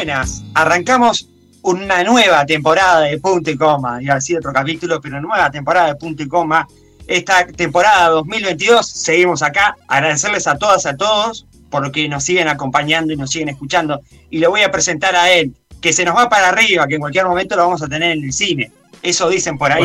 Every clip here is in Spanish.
buenas. Arrancamos una nueva temporada de Punto y Coma. Iba a otro capítulo, pero nueva temporada de Punto y Coma. Esta temporada 2022 seguimos acá. Agradecerles a todas, a todos, por lo que nos siguen acompañando y nos siguen escuchando. Y le voy a presentar a él, que se nos va para arriba, que en cualquier momento lo vamos a tener en el cine. Eso dicen por ahí.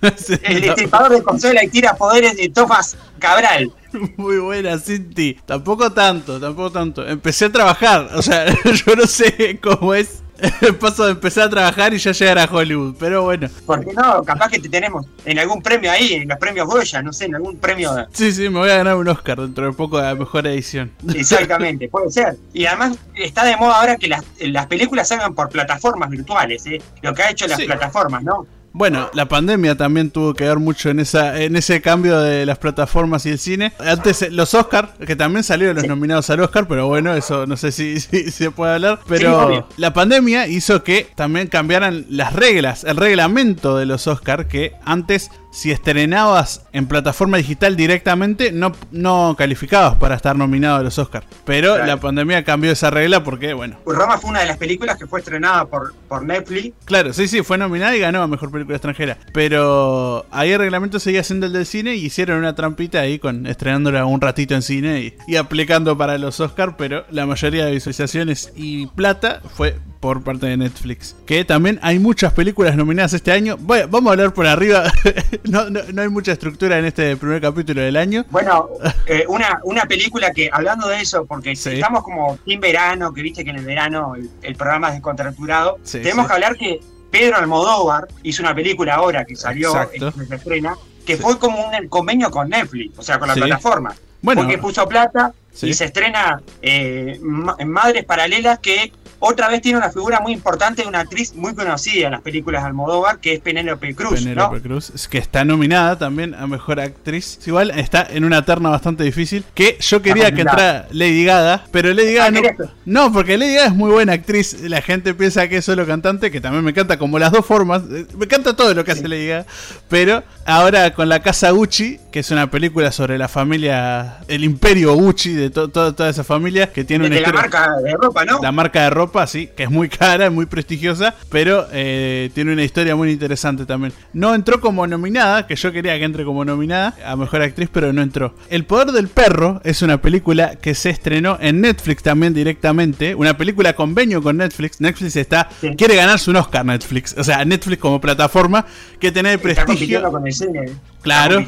el destripador de consola y tira poderes de Tofas Cabral. Muy buena, Cinti. Tampoco tanto, tampoco tanto. Empecé a trabajar, o sea, yo no sé cómo es el paso de empezar a trabajar y ya llegar a Hollywood, pero bueno. ¿Por qué no? Capaz que te tenemos en algún premio ahí, en los premios Goya, no sé, en algún premio. Sí, sí, me voy a ganar un Oscar dentro de poco de la mejor edición. Exactamente, puede ser. Y además está de moda ahora que las, las películas salgan por plataformas virtuales, ¿eh? lo que ha hecho las plataformas, ¿no? Bueno, la pandemia también tuvo que ver mucho en esa en ese cambio de las plataformas y el cine. Antes eh, los Oscar, que también salieron los nominados al Oscar, pero bueno, eso no sé si, se puede hablar. Pero la pandemia hizo que también cambiaran las reglas, el reglamento de los Oscar, que antes si estrenabas en plataforma digital directamente, no, no calificabas para estar nominado a los Oscars. Pero la pandemia cambió esa regla porque, bueno. Roma fue una de las películas que fue estrenada por, por Netflix. Claro, sí, sí, fue nominada y ganó a Mejor Película Extranjera. Pero ahí el reglamento seguía siendo el del cine y hicieron una trampita ahí con estrenándola un ratito en cine y, y aplicando para los Oscars, pero la mayoría de visualizaciones y plata fue por parte de Netflix. Que también hay muchas películas nominadas este año. Bueno, vamos a hablar por arriba. no, no, no, hay mucha estructura en este primer capítulo del año. Bueno, eh, una, una película que, hablando de eso, porque estamos como en verano, que viste que en el verano el, programa es descontracturado, tenemos que hablar que Pedro Almodóvar hizo una película ahora que salió, en se estrena, que fue como un convenio con Netflix, o sea, con la plataforma. Bueno, porque puso plata y se estrena eh, en Madres Paralelas que otra vez tiene una figura muy importante de una actriz muy conocida en las películas de Almodóvar, que es Penélope Cruz. Penélope Cruz, que está nominada también a Mejor Actriz. Igual está en una terna bastante difícil, que yo quería que entrara Lady Gaga, pero Lady Gaga ah, no, no, porque Lady Gaga es muy buena actriz. La gente piensa que es solo cantante, que también me encanta como las dos formas. Eh, me encanta todo lo que hace Lady Gaga, pero ahora con La Casa Gucci, que es una película sobre la familia, el imperio Gucci, de toda esa familia, que tiene una... la marca de ropa, ¿no? La marca de ropa sí, que es muy cara, muy prestigiosa, pero eh, tiene una historia muy interesante también. No entró como nominada, que yo quería que entre como nominada a Mejor Actriz, pero no entró. El Poder del Perro es una película que se estrenó en Netflix también directamente, una película convenio con Netflix. Netflix está quiere ganarse un Oscar Netflix, o sea, Netflix como plataforma que tiene el prestigio. con el cine. Claro.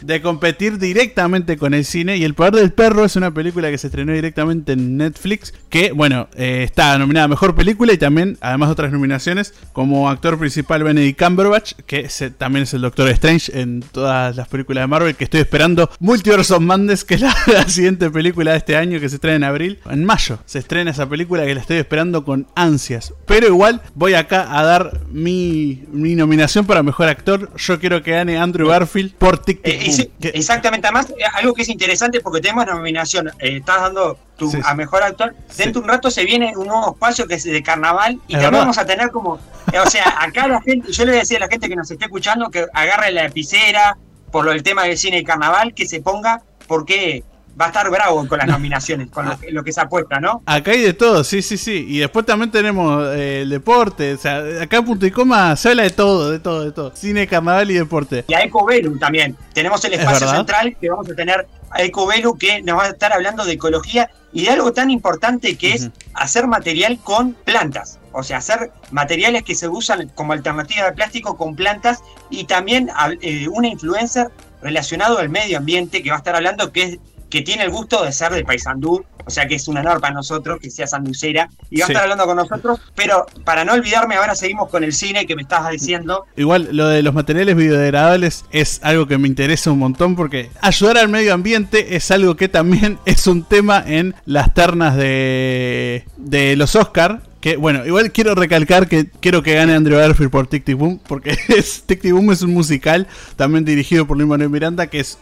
De competir directamente con el cine. Y El Poder del Perro es una película que se estrenó directamente en Netflix. Que, bueno, eh, está nominada a Mejor Película y también, además de otras nominaciones, como actor principal Benedict Cumberbatch, que también es el Doctor Strange en todas las películas de Marvel. Que estoy esperando Multiverse of Madness, que es la, siguiente película de este año que se estrena en abril. En mayo se estrena esa película que la estoy esperando con ansias. Pero igual voy acá a dar mi, mi nominación para Mejor Actor. Yo quiero que gane Andrew Garfield por TikTok. Eh, exactamente, además, eh, algo que es interesante porque tenemos nominación, eh, estás dando tu, a mejor actor. Dentro de un rato se viene un nuevo espacio que es de carnaval y también vamos a tener como. O sea, acá la gente, yo le voy a decir a la gente que nos esté escuchando que agarre la lapicera por lo del tema del cine y carnaval, que se ponga, porque va a estar bravo con las nominaciones, con lo, que se apuesta, ¿no? Acá hay de todo, sí, sí, sí. Y después también tenemos eh, el deporte, o sea, acá en Punto y Coma se habla de todo, de todo, de todo. Cine, carnaval y deporte. Y a Ecovelu también. Tenemos el espacio central que vamos a tener a Ecovelu que nos va a estar hablando de ecología y de algo tan importante que es hacer material con plantas. O sea, hacer materiales que se usan como alternativa de plástico con plantas y también eh, una influencer relacionado al medio ambiente que va a estar hablando que es que tiene el gusto de ser de Paysandú, o sea que es un honor para nosotros que sea sanducera, y va a estar hablando con nosotros, pero para no olvidarme, ahora seguimos con el cine que me estabas diciendo. Igual, lo de los materiales biodegradables es algo que me interesa un montón porque ayudar al medio ambiente es algo que también es un tema en las ternas de, de los Oscar que bueno, igual quiero recalcar que quiero que gane Andrew Garfield por Tic Tic Boom, porque es, Tic Tic Boom es un musical también dirigido por Luis Manuel Miranda, que es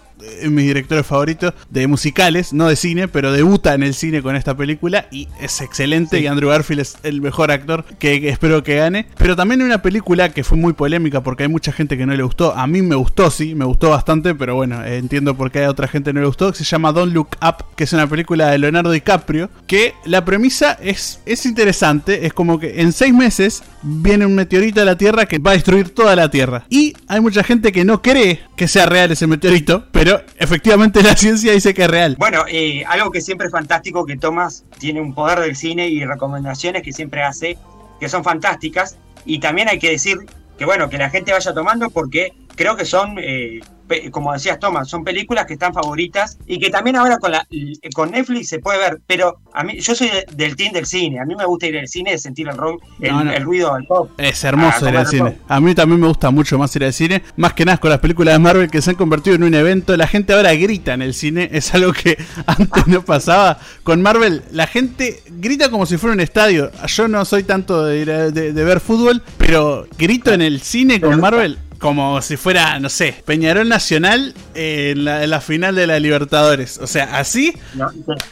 mis directores favoritos de musicales, no de cine, pero debuta en el cine con esta película y es excelente y Andrew Garfield es el mejor actor que, espero que gane. Pero también una película que fue muy polémica porque hay mucha gente que no le gustó. A mí me gustó, sí, me gustó bastante, pero bueno, entiendo por qué a otra gente no le gustó. Que se llama Don't Look Up, que es una película de Leonardo DiCaprio, que la premisa es, es interesante. Es como que en seis meses viene un meteorito a la Tierra que va a destruir toda la Tierra. Y hay mucha gente que no cree que sea real ese meteorito, pero efectivamente la ciencia dice que es real. Bueno, algo que siempre es fantástico, que Thomas tiene un poder del cine y recomendaciones que siempre hace, que son fantásticas. Y también hay que decir que bueno, que la gente vaya tomando porque creo que son eh, como decías Tomás, son películas que están favoritas y que también ahora con, la, con Netflix se puede ver, pero a mí yo soy del team del cine, a mí me gusta ir al cine, sentir el, rock, el, ruido del pop. Es hermoso ir al cine. A mí también me gusta mucho más ir al cine, más que nada con las películas de Marvel que se han convertido en un evento, la gente ahora grita en el cine, es algo que antes no pasaba. Con Marvel la gente grita como si fuera un estadio. Yo no soy tanto de, de ver fútbol, pero grito en el cine con Marvel como si fuera, no sé, Peñarol Nacional en la, final de la Libertadores. O sea, así,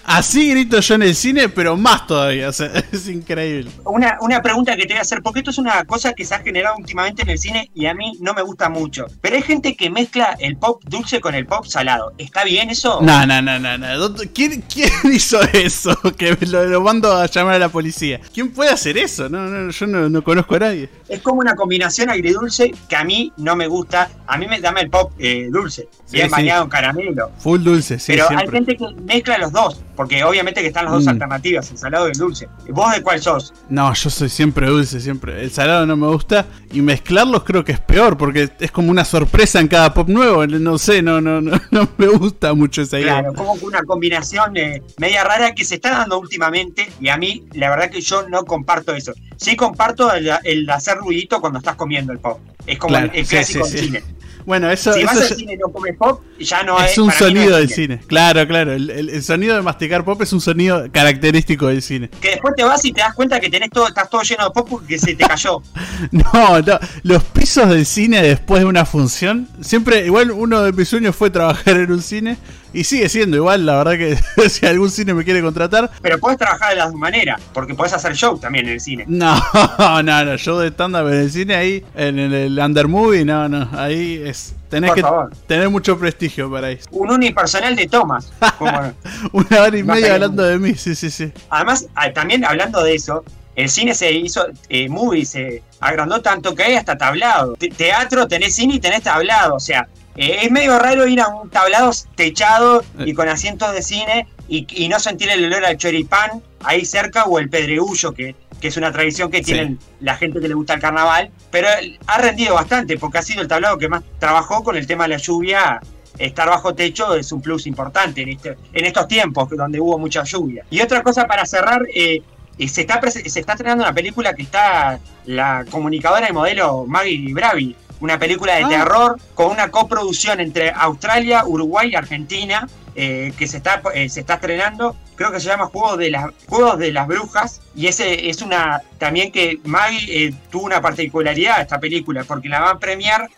así grito yo en el cine, pero más todavía. O sea, es increíble. Una, una pregunta que te voy a hacer, porque esto es una cosa que se ha generado últimamente en el cine y a mí no me gusta mucho. Pero hay gente que mezcla el pop dulce con el pop salado. ¿Está bien eso? No, no, no, no. no. ¿Quién, ¿Quién, hizo eso? Que lo, mando a llamar a la policía. ¿Quién puede hacer eso? No, no, yo no, no conozco a nadie. Es como una combinación agridulce que a mí no me gusta. A mí me dame el pop eh, dulce, bien bañado en caramelo. Full dulce, sí. Pero hay gente que mezcla los dos, porque obviamente que están las dos mm. alternativas, el salado y el dulce. ¿Vos de cuál sos? No, yo soy siempre dulce, siempre. El salado no me gusta y mezclarlos creo que es peor, porque es como una sorpresa en cada pop nuevo. No sé, no, no, no, no me gusta mucho esa idea. Claro, como una combinación eh, media rara que se está dando últimamente y a mí la verdad que yo no comparto eso. Sí comparto el hacer ruidito cuando estás comiendo el pop. Es como el, clásico del cine. Bueno, eso. Si vas al cine y no comes pop, ya no es. Es un sonido del cine. Claro, claro. El, sonido de masticar pop es un sonido característico del cine. Que después te vas y te das cuenta que tenés todo, estás todo lleno de pop porque se te cayó. no, no. Los pisos del cine después de una función. Siempre, igual uno de mis sueños fue trabajar en un cine. Y sigue siendo igual, la verdad que si algún cine me quiere contratar. Pero puedes trabajar de las dos maneras, porque puedes hacer show también en el cine. No, no, no, show de stand-up en el cine ahí, en el, Undermovie, no, no, ahí es. Tenés que tener mucho prestigio para eso. Un unipersonal de Thomas. Una hora y media hablando de mí, sí, sí, sí. Además, ah, también hablando de eso, el cine se hizo, eh, movie se agrandó tanto que hay hasta tablado. teatro, tenés cine y tenés tablado. O sea, eh, es medio raro ir a un tablado techado y con asientos de cine y, no sentir el olor al choripán ahí cerca o el pedregullo, que, que es una tradición que tienen la gente que le gusta el carnaval. Pero ha rendido bastante porque ha sido el tablado que más trabajó con el tema de la lluvia. Estar bajo techo es un plus importante en, este, en estos tiempos donde hubo mucha lluvia. Y otra cosa para cerrar, eh, eh, se, está, se está estrenando una película que está la comunicadora y modelo Maggie Bravi una película de ah. terror con una coproducción entre Australia, Uruguay y Argentina, eh, que se está, eh, se está estrenando. Creo que se llama Juegos de las, Juegos de las Brujas. Y ese es una. También que Maggie eh, tuvo una particularidad esta película, porque la van a premiar.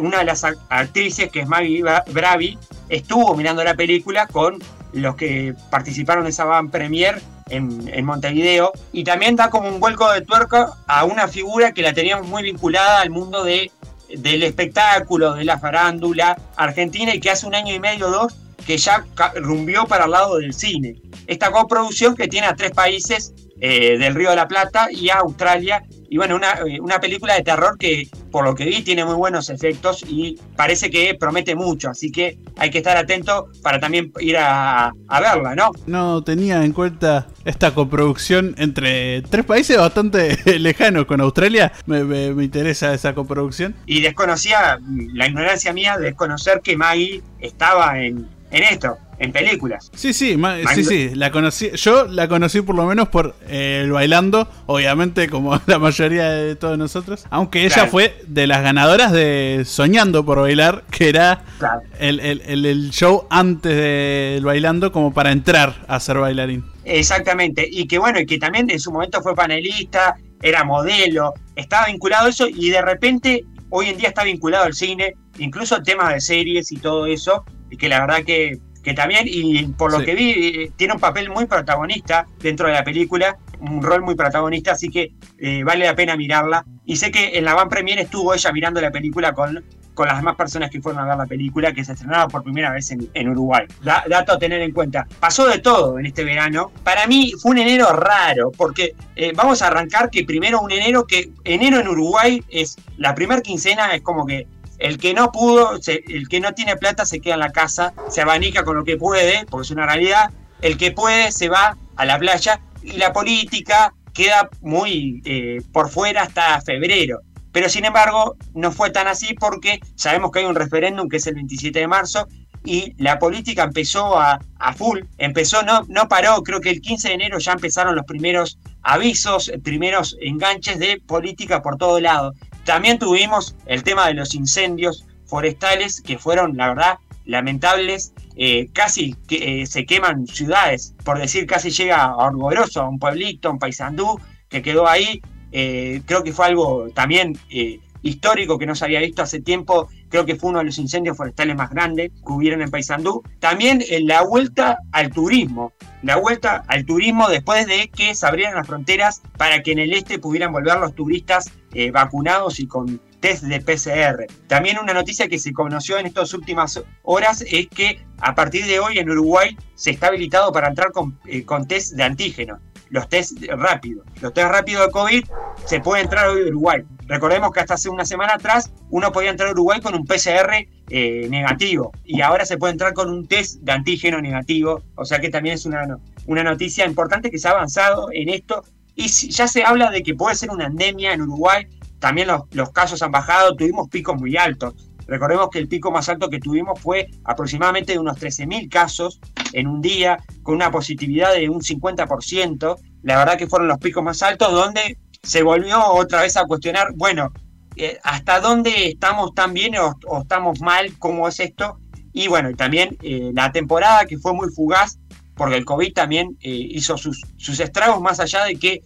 Una de las actrices, que es Maggie Bravi, estuvo mirando la película con los que participaron de esa van premier en, en, Montevideo. Y también da como un vuelco de tuerca a una figura que la teníamos muy vinculada al mundo de del espectáculo, de la farándula argentina y que hace un año y medio o dos que ya rumbió para el lado del cine. Esta coproducción que tiene a tres países eh, del Río de la Plata y a Australia. Y bueno, una, eh, una, película de terror que por lo que vi tiene muy buenos efectos y parece que promete mucho. Así que hay que estar atento para también ir a, verla, ¿no? No tenía en cuenta esta coproducción entre tres países bastante lejanos con Australia. Me, me, interesa esa coproducción. Y desconocía, la ignorancia mía de desconocer que Maggie estaba en, en esto en películas. Sí, sí, sí, sí, la conocí, yo la conocí por lo menos por eh, el bailando, obviamente como la mayoría de todos nosotros, aunque ella fue de las ganadoras de Soñando por Bailar, que era el, show antes del bailando como para entrar a ser bailarín. Exactamente, y que bueno, y que también en su momento fue panelista, era modelo, estaba vinculado a eso y de repente hoy en día está vinculado al cine, incluso temas de series y todo eso, que la verdad que, que también, y por lo que vi, tiene un papel muy protagonista dentro de la película, un rol muy protagonista, así que vale la pena mirarla. Y sé que en la van premier estuvo ella mirando la película con con las demás personas que fueron a ver la película, que se estrenaba por primera vez en, Uruguay. dato a tener en cuenta. Pasó de todo en este verano. Para mí fue un enero raro, porque eh, vamos a arrancar que primero un enero que enero en Uruguay es la primera quincena, es como que el que no pudo, el que no tiene plata se queda en la casa, se abanica con lo que puede, porque es una realidad. El que puede se va a la playa y la política queda muy eh, por fuera hasta febrero. Pero sin embargo, no fue tan así porque sabemos que hay un referéndum que es el 27 de marzo y la política empezó a, full, empezó, no, no paró, creo que el 15 de enero ya empezaron los primeros avisos, primeros enganches de política por todo lado. También tuvimos el tema de los incendios forestales que fueron, la verdad, lamentables. Eh, casi que, eh, se queman ciudades, por decir, casi llega a Orgoroso, a un pueblito, a un paisandú, que quedó ahí eh, creo que fue algo también histórico que no se había visto hace tiempo. Creo que fue uno de los incendios forestales más grandes que hubieron en Paysandú. También en eh, la vuelta al turismo. La vuelta al turismo después de que se abrieran las fronteras para que en el este pudieran volver los turistas vacunados y con test de PCR. También una noticia que se conoció en estas últimas horas es que a partir de hoy en Uruguay se está habilitado para entrar con, con test de antígeno los test rápidos. Los test rápidos de COVID se puede entrar hoy a Uruguay. Recordemos que hasta hace una semana atrás uno podía entrar a Uruguay con un PCR eh, negativo y ahora se puede entrar con un test de antígeno negativo. O sea que también es una, una noticia importante que se ha avanzado en esto y ya se habla de que puede ser una endemia en Uruguay. También los, los casos han bajado, tuvimos picos muy altos. Recordemos que el pico más alto que tuvimos fue aproximadamente de unos 13.000 casos en un día, con una positividad de un 50%. La verdad que fueron los picos más altos donde se volvió otra vez a cuestionar, bueno, eh, ¿hasta dónde estamos tan bien o, estamos mal? ¿Cómo es esto? Y bueno, también eh, la temporada que fue muy fugaz, porque el COVID también eh, hizo sus, sus estragos más allá de que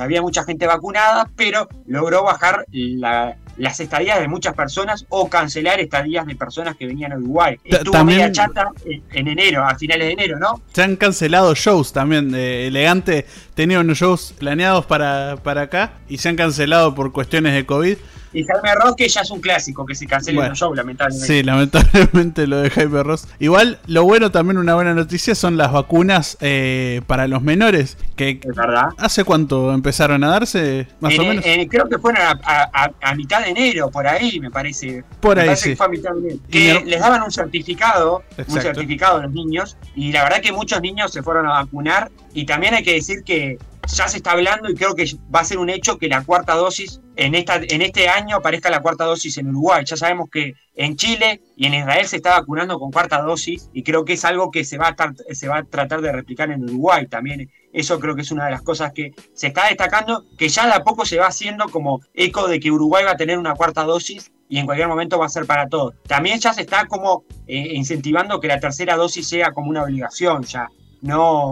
había mucha gente vacunada, pero logró bajar la, las estadías de muchas personas o cancelar estadías de personas que venían a Uruguay. Estuvo también, media chata en, enero, a finales de enero, ¿no? Se han cancelado shows también. Elegante tenía unos shows planeados para, para acá y se han cancelado por cuestiones de COVID. Y Jaime Ross, que ya es un clásico, que se cancela el show, lamentablemente. Sí, lamentablemente lo de Jaime Ross. Igual, lo bueno, también una buena noticia, son las vacunas eh, para los menores. Que es verdad. ¿Hace cuánto empezaron a darse, más o menos? creo que fueron a, mitad de enero, por ahí, me parece. Por ahí, sí. Que fue a mitad de enero. Que les daban un certificado, un certificado a los niños, y la verdad que muchos niños se fueron a vacunar, y también hay que decir que ya se está hablando y creo que va a ser un hecho que la cuarta dosis en, esta, en este año aparezca la cuarta dosis en Uruguay. Ya sabemos que en Chile y en Israel se está vacunando con cuarta dosis y creo que es algo que se va a, se va a tratar de replicar en Uruguay también. Eso creo que es una de las cosas que se está destacando, que ya de a poco se va haciendo como eco de que Uruguay va a tener una cuarta dosis y en cualquier momento va a ser para todos. También ya se está como eh, incentivando que la tercera dosis sea como una obligación ya no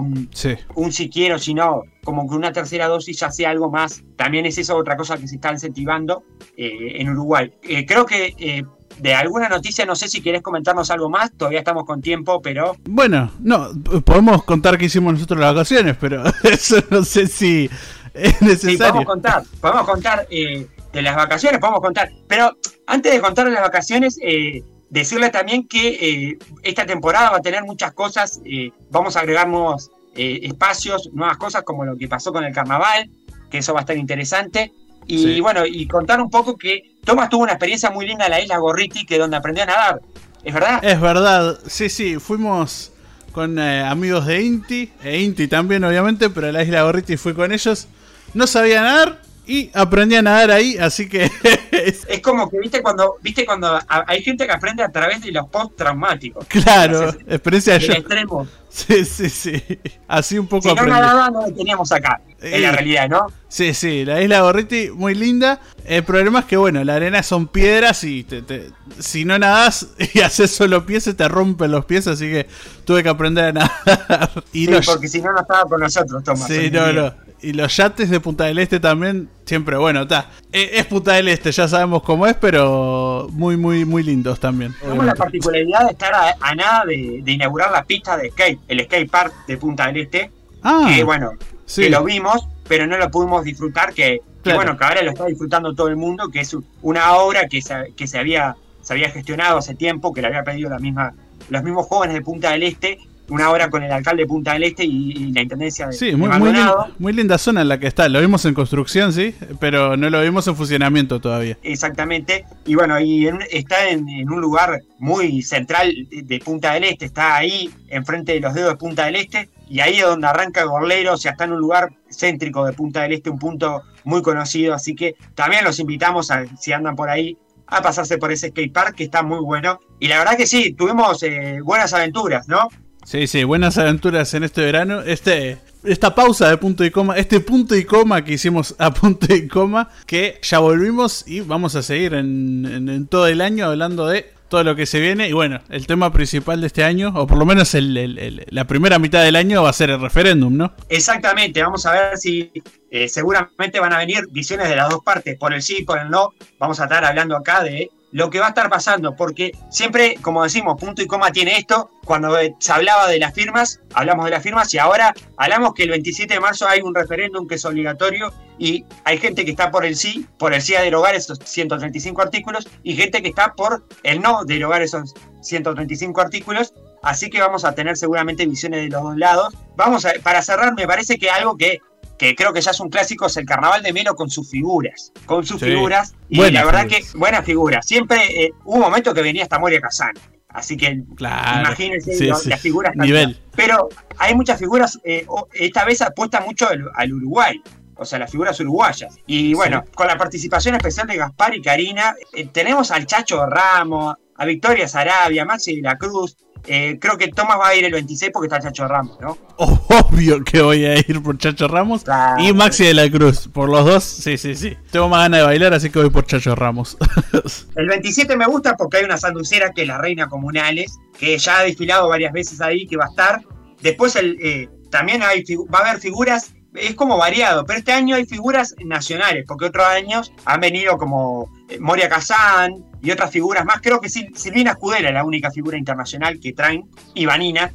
un si quiero, sino como que una tercera dosis ya sea algo más. También es eso otra cosa que se está incentivando eh, en Uruguay. Eh, creo que eh, de alguna noticia, no sé si querés comentarnos algo más, todavía estamos con tiempo, pero... Bueno, no, podemos contar qué hicimos nosotros las vacaciones, pero eso no sé si es necesario. Sí, podemos contar, podemos contar de las vacaciones, podemos contar, pero antes de contar de las vacaciones, Decirle también que eh, esta temporada va a tener muchas cosas, eh, vamos a agregar nuevos eh, espacios, nuevas cosas como lo que pasó con el carnaval, que eso va a estar interesante. Y bueno, y contar un poco que Tomás tuvo una experiencia muy linda en la isla Gorriti, que donde aprendió a nadar. ¿Es verdad? Es verdad, sí, sí, fuimos con amigos de Inti, e Inti también obviamente, pero la isla Gorriti fui con ellos. No sabía nadar, y aprendí a nadar ahí, así que... es... como que, viste, cuando viste cuando hay gente que aprende a través de los post traumáticos. Claro, experiencia de extremo. Sí, sí, sí. Así un poco si no nadaba, no teníamos acá, en la realidad, ¿no? Sí, sí, la isla Gorriti, muy linda. El problema es que, bueno, la arena son piedras y te, si no nadas y haces solo pies, se te rompen los pies, así que tuve que aprender a nadar. Y sí, porque si no, no estaba con nosotros, Tomás. Sí, no, no. Y los yates de Punta del Este también, siempre, bueno, está. E, es, Punta del Este, ya sabemos cómo es, pero muy, muy, muy lindos también. Tenemos la particularidad de estar a, nada de, inaugurar la pista de skate, el skate park de Punta del Este. Ah, que bueno, que lo vimos, pero no lo pudimos disfrutar, que, bueno, que ahora lo está disfrutando todo el mundo, que es una obra que se, que se había se había gestionado hace tiempo, que le había pedido la misma, los mismos jóvenes de Punta del Este, una hora con el alcalde de Punta del Este y, la intendencia de, sí, muy, muy, linda, zona en la que está. Lo vimos en construcción, sí, pero no lo vimos en funcionamiento todavía. Exactamente. Y bueno, y está en, un lugar muy central de Punta del Este. Está ahí, enfrente de los dedos de Punta del Este. Y ahí es donde arranca Gorlero. O sea, está en un lugar céntrico de Punta del Este, un punto muy conocido. Así que también los invitamos a, si andan por ahí, a pasarse por ese skate park que está muy bueno. Y la verdad que sí, tuvimos eh, buenas aventuras, ¿no? Sí, sí, buenas aventuras en este verano. Este, esta pausa de punto y coma, este punto y coma que hicimos a punto y coma, que ya volvimos y vamos a seguir en, todo el año hablando de todo lo que se viene. Y bueno, el tema principal de este año, o por lo menos la primera mitad del año, va a ser el referéndum, ¿no? Exactamente, vamos a ver si eh, seguramente van a venir visiones de las dos partes, por el sí y por el no. Vamos a estar hablando acá de lo que va a estar pasando, porque siempre, como decimos, punto y coma tiene esto, cuando se hablaba de las firmas, hablamos de las firmas y ahora hablamos que el 27 de marzo hay un referéndum que es obligatorio y hay gente que está por el sí, por el sí a derogar esos 135 artículos y gente que está por el no derogar esos 135 artículos, así que vamos a tener seguramente visiones de los dos lados. Vamos a, para cerrar, me parece que algo que que creo que ya es un clásico, es el Carnaval de Melo con sus figuras. Con sus figuras. Y la verdad que, buena figura. Siempre eh, hubo un momento que venía hasta Moria Kazan. Así que imagínense las figuras. Nivel. Pero hay muchas figuras, eh, esta vez apuesta mucho al, Uruguay o sea, las figuras uruguayas. Y bueno, con la participación especial de Gaspar y Karina, eh, tenemos al Chacho Ramos, a Victoria Sarabia, a Maxi de la Cruz, eh, creo que Tomás va a ir el 26 porque está Chacho Ramos, ¿no? Obvio que voy a ir por Chacho Ramos y Maxi de la Cruz. Por los dos, sí, sí, sí. Tengo más ganas de bailar, así que voy por Chacho Ramos. el 27 me gusta porque hay una sanducera que es la Reina Comunales, que ya ha desfilado varias veces ahí, que va a estar. Después el, eh, también hay, va a haber figuras es como variado, pero este año hay figuras nacionales, porque otros años han venido como eh, Moria Kazán y otras figuras más. Creo que Silvina Escudera es la única figura internacional que traen, y Vanina,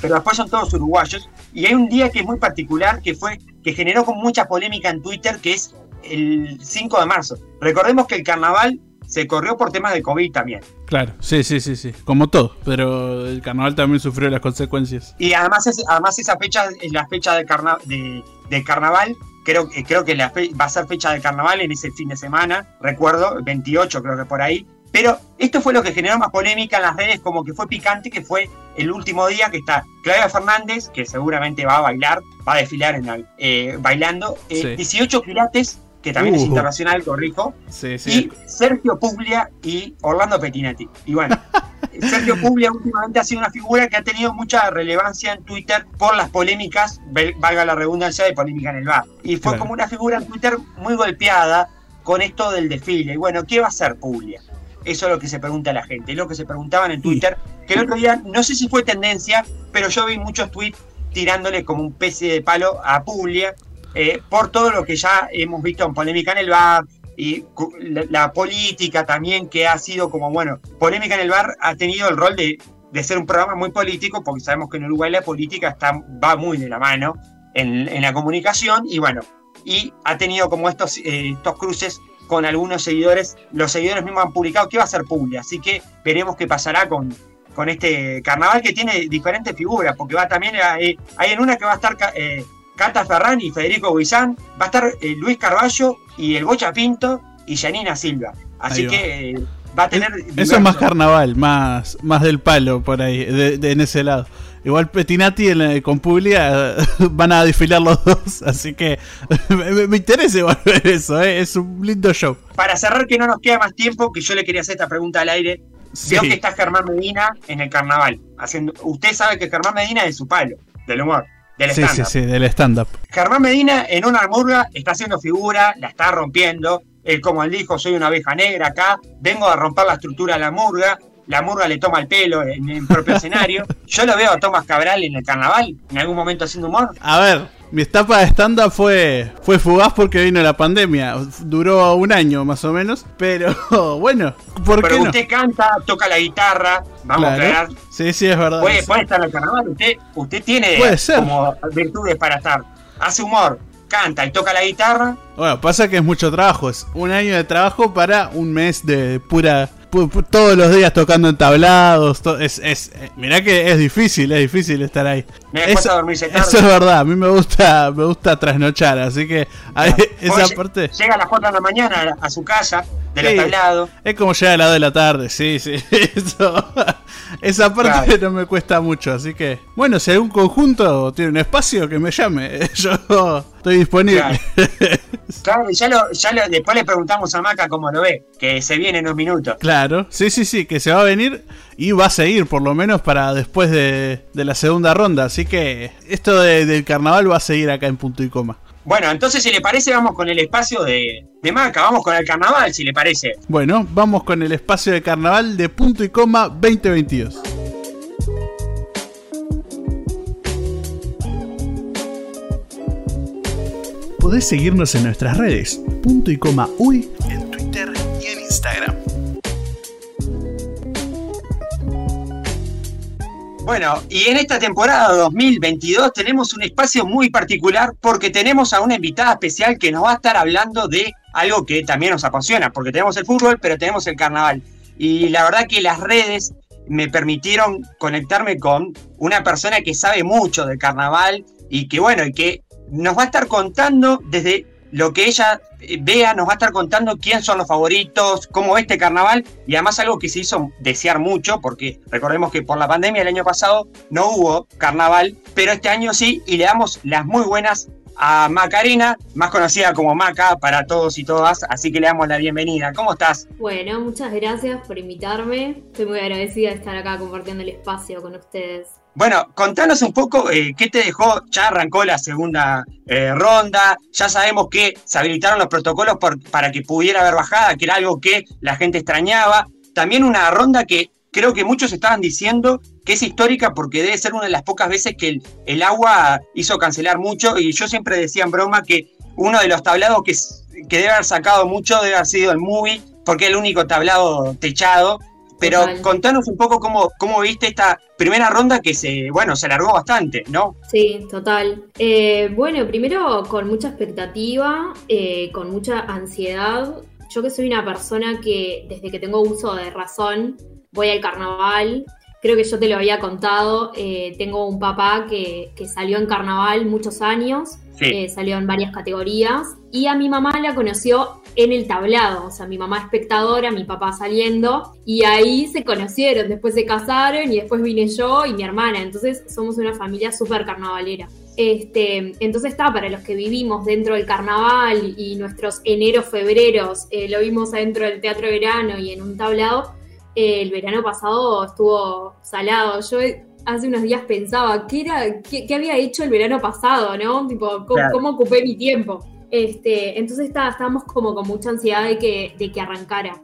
pero después son todos uruguayos. Y hay un día que es muy particular, que fue que generó con mucha polémica en Twitter, que es el 5 de marzo. Recordemos que el carnaval se corrió por temas de COVID también. Claro, sí, sí, sí, sí, como todo, pero el carnaval también sufrió las consecuencias. Y además, además esa fecha es la fecha de, de, carnaval, creo, creo que la va a ser fecha de carnaval en ese fin de semana, recuerdo, 28 creo que por ahí. Pero esto fue lo que generó más polémica en las redes, como que fue picante, que fue el último día que está Claudia Fernández, que seguramente va a bailar, va a desfilar en eh, bailando, 18 eh, pirates que también es uh. internacional, corrijo. Sí, sí. Y Sergio Puglia y Orlando Pettinetti. Y bueno, Sergio Puglia últimamente ha sido una figura que ha tenido mucha relevancia en Twitter por las polémicas, valga la redundancia, de polémica en el bar. Y fue como una figura en Twitter muy golpeada con esto del desfile. Y bueno, ¿qué va a hacer Puglia? Eso es lo que se pregunta la gente, es lo que se preguntaban en Twitter, que el otro día, no sé si fue tendencia, pero yo vi muchos tweets tirándole como un pez de palo a Puglia, eh, por todo lo que ya hemos visto en polémica en el bar y la, política también que ha sido como, bueno, polémica en el bar ha tenido el rol de, ser un programa muy político porque sabemos que en Uruguay la política está, va muy de la mano en, la comunicación y bueno, y ha tenido como estos, eh, estos cruces con algunos seguidores, los seguidores mismos han publicado que va a ser pública, así que veremos qué pasará con, con este carnaval que tiene diferentes figuras, porque va también, eh, hay en una que va a estar Cata Ferrani y Federico Guizán, va a estar eh, Luis Carballo y el Bocha Pinto y Janina Silva. Así que eh, va a tener. Eso es más carnaval, más, más del palo por ahí, de, en ese lado. Igual Petinati en, con Publia van a desfilar los dos, así que me, interesa igual ver eso, ¿eh? es un lindo show. Para cerrar, que no nos queda más tiempo, que yo le quería hacer esta pregunta al aire. Veo que está Germán Medina en el carnaval. Haciendo, usted sabe que Germán Medina es su palo, del humor. Del sí, sí, sí, del stand-up. Germán Medina en una murga está haciendo figura, la está rompiendo. Él, como él dijo, soy una abeja negra acá, vengo a romper la estructura de la murga. La murga le toma el pelo en el propio escenario. Yo lo veo a Tomás Cabral en el carnaval, en algún momento haciendo humor. A ver, mi etapa de stand-up fue, fue fugaz porque vino la pandemia. Duró un año más o menos. Pero bueno, ¿por pero qué usted canta, toca la guitarra, vamos a ver. Sí, sí, es verdad. Puede, estar en el carnaval. Usted, usted tiene como virtudes para estar. Hace humor, canta y toca la guitarra. Bueno, pasa que es mucho trabajo. Es un año de trabajo para un mes de pura todos los días tocando en tablados. es, es, eh, mirá que es difícil, es difícil estar ahí. Eso, es verdad, a mí me gusta, me gusta trasnochar, así que esa parte. Llega a las 4 de la mañana a su casa, de los tablados. Es como llega a las 2 de la tarde, sí, sí. Eso, esa parte no me cuesta mucho, así que. Bueno, si algún conjunto tiene un espacio, que me llame. Yo estoy disponible. Claro, ya, lo, ya después le preguntamos a Maca cómo lo ve, que se viene en un minuto. Claro, sí, sí, sí, que se va a venir y va a seguir por lo menos para después de, la segunda ronda. Así que esto del carnaval va a seguir acá en punto y coma. Bueno, entonces si le parece vamos con el espacio de, de Maca, vamos con el carnaval si le parece. Bueno, vamos con el espacio de carnaval de punto y coma 2022. podés seguirnos en nuestras redes, punto y coma uy, en Twitter y en Instagram. Bueno, y en esta temporada 2022 tenemos un espacio muy particular porque tenemos a una invitada especial que nos va a estar hablando de algo que también nos apasiona, porque tenemos el fútbol, pero tenemos el carnaval. Y la verdad que las redes me permitieron conectarme con una persona que sabe mucho del carnaval y que bueno, y que nos va a estar contando desde lo que ella eh, vea, nos va a estar contando quién son los favoritos, cómo ve este carnaval y además algo que se hizo desear mucho, porque recordemos que por la pandemia el año pasado no hubo carnaval, pero este año sí y le damos las muy buenas a Macarena, más conocida como Maca para todos y todas, así que le damos la bienvenida. ¿Cómo estás? Bueno, muchas gracias por invitarme. Estoy muy agradecida de estar acá compartiendo el espacio con ustedes. Bueno, contanos un poco eh, qué te dejó, ya arrancó la segunda eh, ronda, ya sabemos que se habilitaron los protocolos para que pudiera haber bajada, que era algo que la gente extrañaba. También una ronda que creo que muchos estaban diciendo que es histórica porque debe ser una de las pocas veces que el, agua hizo cancelar mucho y yo siempre decía en broma que uno de los tablados que, que debe haber sacado mucho debe haber sido el movie porque es el único tablado techado pero contanos un poco cómo, cómo viste esta primera ronda que se, bueno, se alargó bastante, ¿no? Sí, total. Eh, bueno, primero con mucha expectativa, eh, con mucha ansiedad. Yo que soy una persona que desde que tengo uso de razón voy al carnaval. Creo que yo te lo había contado. Eh, tengo un papá que, que, salió en carnaval muchos años, salió en varias categorías. Y a mi mamá la conoció en el tablado, o sea, mi mamá espectadora, mi papá saliendo, y ahí se conocieron, después se casaron y después vine yo y mi hermana, entonces somos una familia súper carnavalera. Este, entonces está, para los que vivimos dentro del carnaval y nuestros enero febreros eh, lo vimos adentro del teatro verano y en un tablado, eh, el verano pasado estuvo salado. Yo hace unos días pensaba, ¿qué, era, qué, había hecho el verano pasado, no? Tipo, cómo ocupé mi tiempo? Este, entonces está, estábamos como con mucha ansiedad de que, de que arrancara.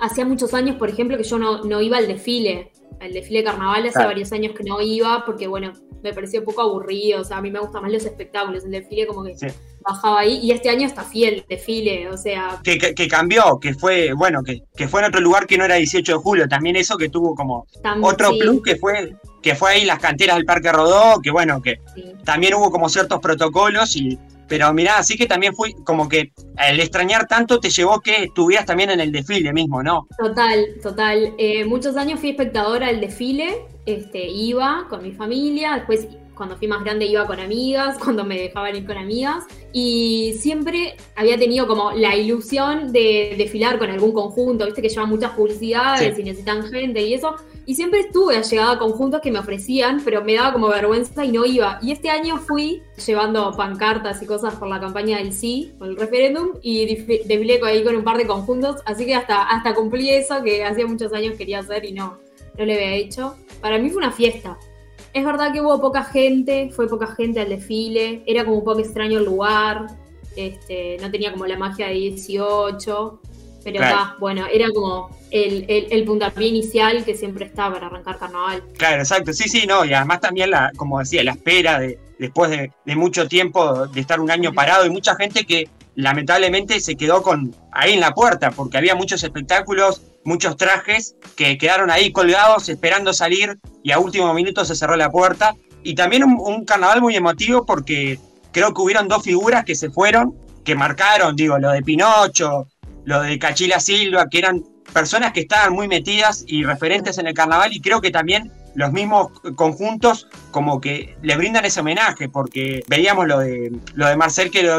Hacía muchos años, por ejemplo, que yo no, no iba al desfile, al desfile de carnaval, hace varios años que no iba, porque bueno, me pareció un poco aburrido, o sea, a mí me gustan más los espectáculos, el desfile como que bajaba ahí, y este año está fiel desfile, o sea... Que, que, cambió, que fue, bueno, que, que, fue en otro lugar que no era 18 de julio, también eso que tuvo como otro plus que fue que fue ahí las canteras del Parque Rodó, que bueno, que también hubo como ciertos protocolos y pero mirá, así que también fui como que el extrañar tanto te llevó que estuvieras también en el desfile mismo, ¿no? Total, total. Eh, muchos años fui espectadora del desfile, este, iba con mi familia, después cuando fui más grande iba con amigas, cuando me dejaban ir con amigas, y siempre había tenido como la ilusión de desfilar con algún conjunto, viste que llevan muchas publicidades y necesitan gente y eso, y siempre estuve allegada a conjuntos que me ofrecían, pero me daba como vergüenza y no iba. Y este año fui llevando pancartas y cosas por la campaña del sí, por el referéndum, y desfilé ahí con un par de conjuntos, así que hasta, hasta cumplí eso que hacía muchos años quería hacer y no, no lo había hecho. Para mí fue una fiesta. Es verdad que hubo poca gente, fue poca gente al desfile, era como un poco extraño el lugar, este, no tenía como la magia de 18, pero bueno, era como el, el, puntapié inicial que siempre está para arrancar carnaval. Claro, exacto, sí, sí, no, y además también, la, como decía, la espera de, después de, mucho tiempo de estar un año parado y mucha gente que lamentablemente se quedó con ahí en la puerta porque había muchos espectáculos, muchos trajes que quedaron ahí colgados esperando salir y a último minuto se cerró la puerta. Y también un, carnaval muy emotivo porque creo que hubieron dos figuras que se fueron, que marcaron, digo, lo de Pinocho, lo de Cachila Silva, que eran personas que estaban muy metidas y referentes en el carnaval y creo que también los mismos conjuntos como que le brindan ese homenaje porque veíamos lo de lo de Marcel que lo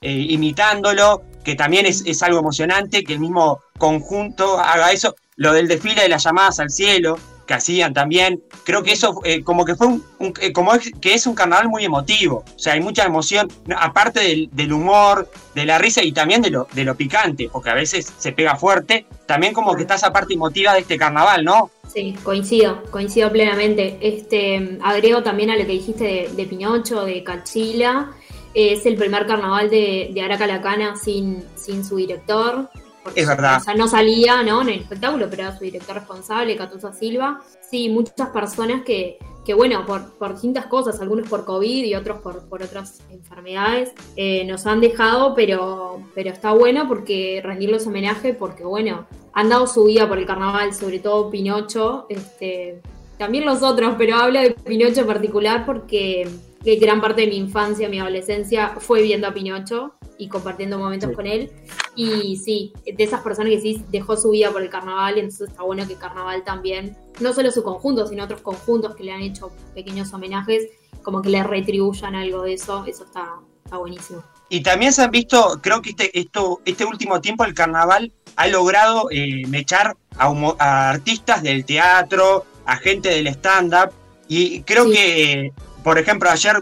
eh, imitándolo que también es, es, algo emocionante que el mismo conjunto haga eso lo del desfile de las llamadas al cielo que hacían también. Creo que eso eh, como que fue un, eh, como que es un carnaval muy emotivo. O sea, hay mucha emoción, aparte del, humor, de la risa y también de lo, de lo picante, porque a veces se pega fuerte. También como que está esa parte emotiva de este carnaval, ¿no? Sí, coincido, coincido plenamente. Este, agrego también a lo que dijiste de, Pinocho, de Cachila. Es el primer carnaval de, de Aracalacana sin, sin su director es verdad. O sea, no salía ¿no? en el espectáculo, pero era su director responsable, Catusa Silva. Sí, muchas personas que, que bueno, por, por distintas cosas, algunos por COVID y otros por, por otras enfermedades, eh, nos han dejado, pero, pero está bueno porque rendirles homenaje, porque bueno, han dado su vida por el carnaval, sobre todo Pinocho, este, también los otros, pero habla de Pinocho en particular porque gran parte de mi infancia, mi adolescencia fue viendo a Pinocho y compartiendo momentos con él. Y sí, de esas personas que sí dejó su vida por el carnaval, y entonces está bueno que el carnaval también, no solo su conjunto, sino otros conjuntos que le han hecho pequeños homenajes, como que le retribuyan algo de eso, eso está, está buenísimo. Y también se han visto, creo que este, esto, este último tiempo el carnaval ha logrado eh, mechar a, artistas del teatro, a gente del stand-up, y creo que, por ejemplo, ayer,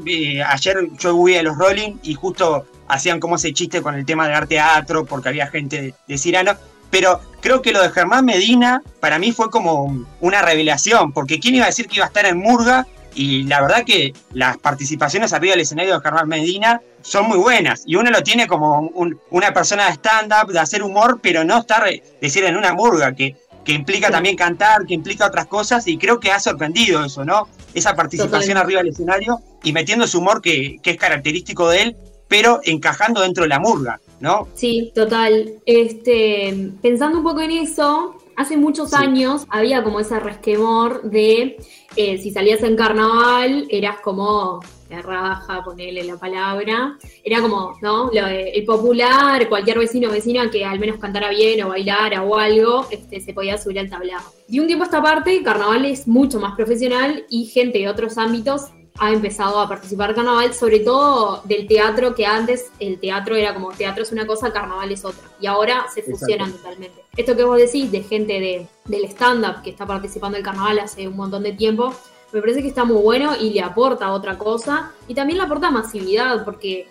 ayer yo fui a los Rolling y justo hacían como ese chiste con el tema de arte teatro, porque había gente de, Cirano. Pero creo que lo de Germán Medina para mí fue como una revelación, porque ¿quién iba a decir que iba a estar en Murga? Y la verdad que las participaciones arriba del escenario de Germán Medina son muy buenas. Y uno lo tiene como una persona de stand-up, de hacer humor, pero no estar, decir, en una murga, que, que implica también cantar, que implica otras cosas, y creo que ha sorprendido eso, ¿no? Esa participación arriba del escenario y metiendo su humor que, que es característico de él pero encajando dentro de la murga, ¿no? Sí, total. Este, pensando un poco en eso, hace muchos años había como ese resquemor de eh, si salías en carnaval, eras como la raja, ponerle la palabra. Era como, ¿no? el popular, cualquier vecino o vecina que al menos cantara bien o bailara o algo, este, se podía subir al tablado. De un tiempo a esta parte, carnaval es mucho más profesional y gente de otros ámbitos ha empezado a participar carnaval, sobre todo del teatro, que antes el teatro era como teatro es una cosa, carnaval es otra. Y ahora se fusionan totalmente. Esto que vos decís de gente de, del stand-up que está participando del carnaval hace un montón de tiempo, me parece que está muy bueno y le aporta otra cosa. Y también le aporta masividad, porque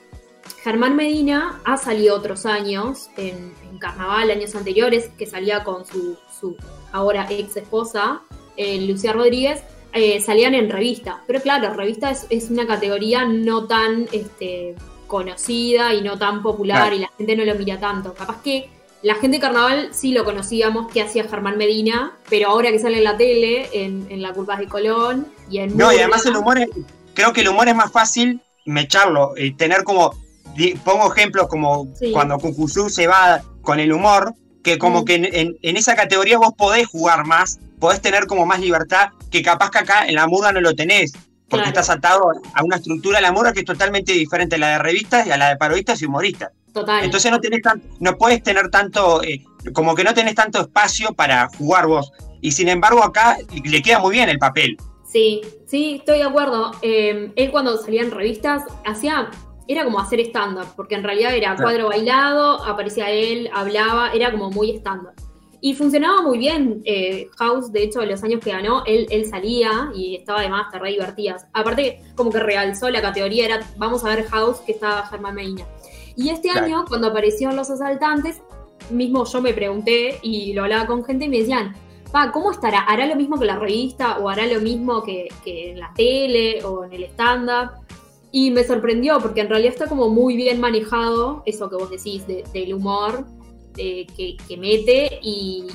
Germán Medina ha salido otros años en, carnaval, años anteriores, que salía con su, su ahora ex esposa, eh, Lucía Rodríguez, eh, salían en revista. Pero claro, revista es, una categoría no tan este, conocida y no tan popular y la gente no lo mira tanto. Capaz que la gente de carnaval sí lo conocíamos que hacía Germán Medina, pero ahora que sale en la tele, en, La Culpa de Colón y en... No, y además el humor, es, creo que el humor es más fácil mecharlo, y tener como, pongo ejemplos como cuando Cucuzú se va con el humor, que como mm. que en, en, esa categoría vos podés jugar más podés tener como más libertad que capaz que acá en la muda no lo tenés, porque estás atado a una estructura de la muda que es totalmente diferente a la de revistas y a la de parodistas y humoristas. Total. Entonces no tenés tan, no puedes tener tanto, eh, como que no tenés tanto espacio para jugar vos. Y sin embargo acá le queda muy bien el papel. Sí, sí, estoy de acuerdo. Eh, él cuando salía en revistas hacía era como hacer estándar, porque en realidad era cuadro bailado, aparecía él, hablaba, era como muy estándar. Y funcionaba muy bien. Eh, House, de hecho, los años que ganó, él, él salía y estaba además te re divertidas. Aparte, como que realzó la categoría, era vamos a ver House que estaba Germán Medina. Y este año, cuando aparecieron los asaltantes, mismo yo me pregunté y lo hablaba con gente y me decían, pa, ¿cómo estará? ¿Hará lo mismo que la revista o hará lo mismo que, en la tele o en el stand-up? Y me sorprendió porque en realidad está como muy bien manejado eso que vos decís del humor que, mete y,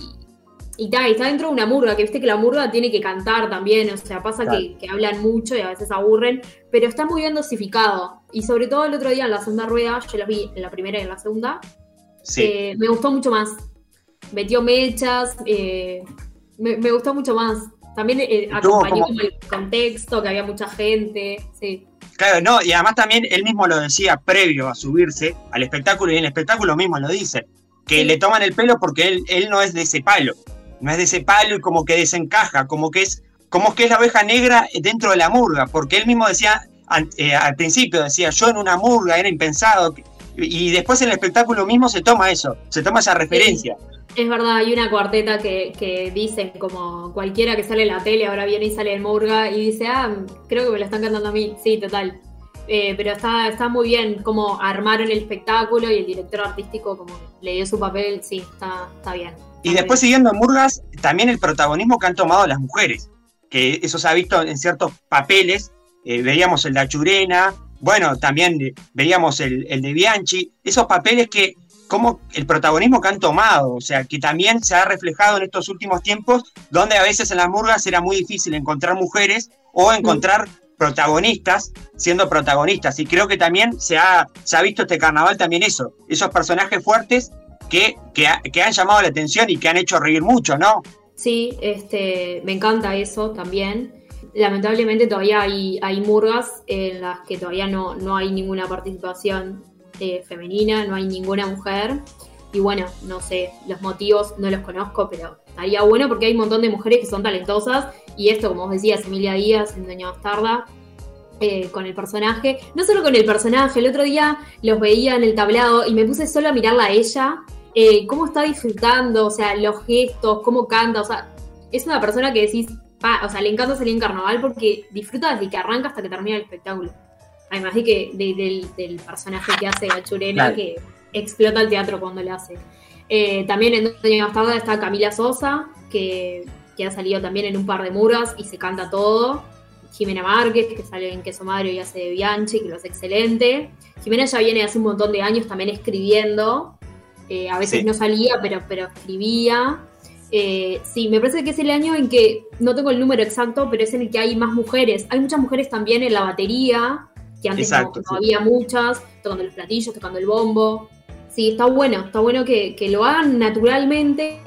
y está, está dentro de una murga, que viste que la murga tiene que cantar también, o sea, pasa que, hablan mucho y a veces aburren, pero está muy bien dosificado. Y sobre todo el otro día en la segunda rueda, yo la vi en la primera y en la segunda, eh, me gustó mucho más. Metió mechas, eh, me, gustó mucho más. También eh, acompañó como... el contexto, que había mucha gente, sí. Claro, no, y además también él mismo lo decía previo a subirse al espectáculo, y en el espectáculo mismo lo dice, que le toman el pelo porque él, él no es de ese palo no es de ese palo y como que desencaja, como que es, como que es la oveja negra dentro de la murga, porque él mismo decía, eh, al principio decía, yo en una murga era impensado, y después en el espectáculo mismo se toma eso, se toma esa referencia. es verdad, hay una cuarteta que, que dicen como cualquiera que sale en la tele ahora viene y sale en murga y dice, ah, creo que me lo están cantando a mí, sí, total. Eh, pero está, está muy bien como armaron el espectáculo y el director artístico como le dio su papel, sí, está, está bien. Y después siguiendo en Murgas, también el protagonismo que han tomado las mujeres, que eso se ha visto en ciertos papeles, eh, veíamos el de Achurena, bueno, también veíamos el, de Bianchi, esos papeles que, como el protagonismo que han tomado, o sea, que también se ha reflejado en estos últimos tiempos, donde a veces en las murgas era muy difícil encontrar mujeres o encontrar protagonistas siendo protagonistas. Y creo que también se ha, se ha visto este carnaval también eso, esos personajes fuertes que, que, han llamado la atención y que han hecho reír mucho, ¿no? Sí, este, me encanta eso también. Lamentablemente todavía hay, hay murgas en las que todavía no, no hay ninguna participación eh, femenina, no hay ninguna mujer. Y bueno, no sé, los motivos no los conozco, pero estaría bueno porque hay un montón de mujeres que son talentosas. Y esto, como os decías, Emilia Díaz en Doña Bastarda, eh, con el personaje. No solo con el personaje, el otro día los veía en el tablado y me puse solo a mirarla a ella eh, cómo está disfrutando, o sea, los gestos, cómo canta, o sea, es una persona que decís, o sea, le encanta salir en carnaval porque disfruta desde que arranca hasta que termina el espectáculo. Además de que del, personaje que hace Gachurena, que explota el teatro cuando le hace. Eh, también en Doña Bastarda está Camila Sosa, que, que, ha salido también en un par de muras y se canta todo. Jimena Márquez, que sale en Queso Mario y hace de Bianchi, que lo hace excelente. Jimena ya viene hace un montón de años también escribiendo eh, a veces no salía, pero, pero escribía. Eh, sí, me parece que es el año en que, no tengo el número exacto, pero es en el que hay más mujeres. Hay muchas mujeres también en la batería, que antes no, había muchas, tocando los platillos, tocando el bombo. Sí, está bueno, está bueno que, lo hagan naturalmente.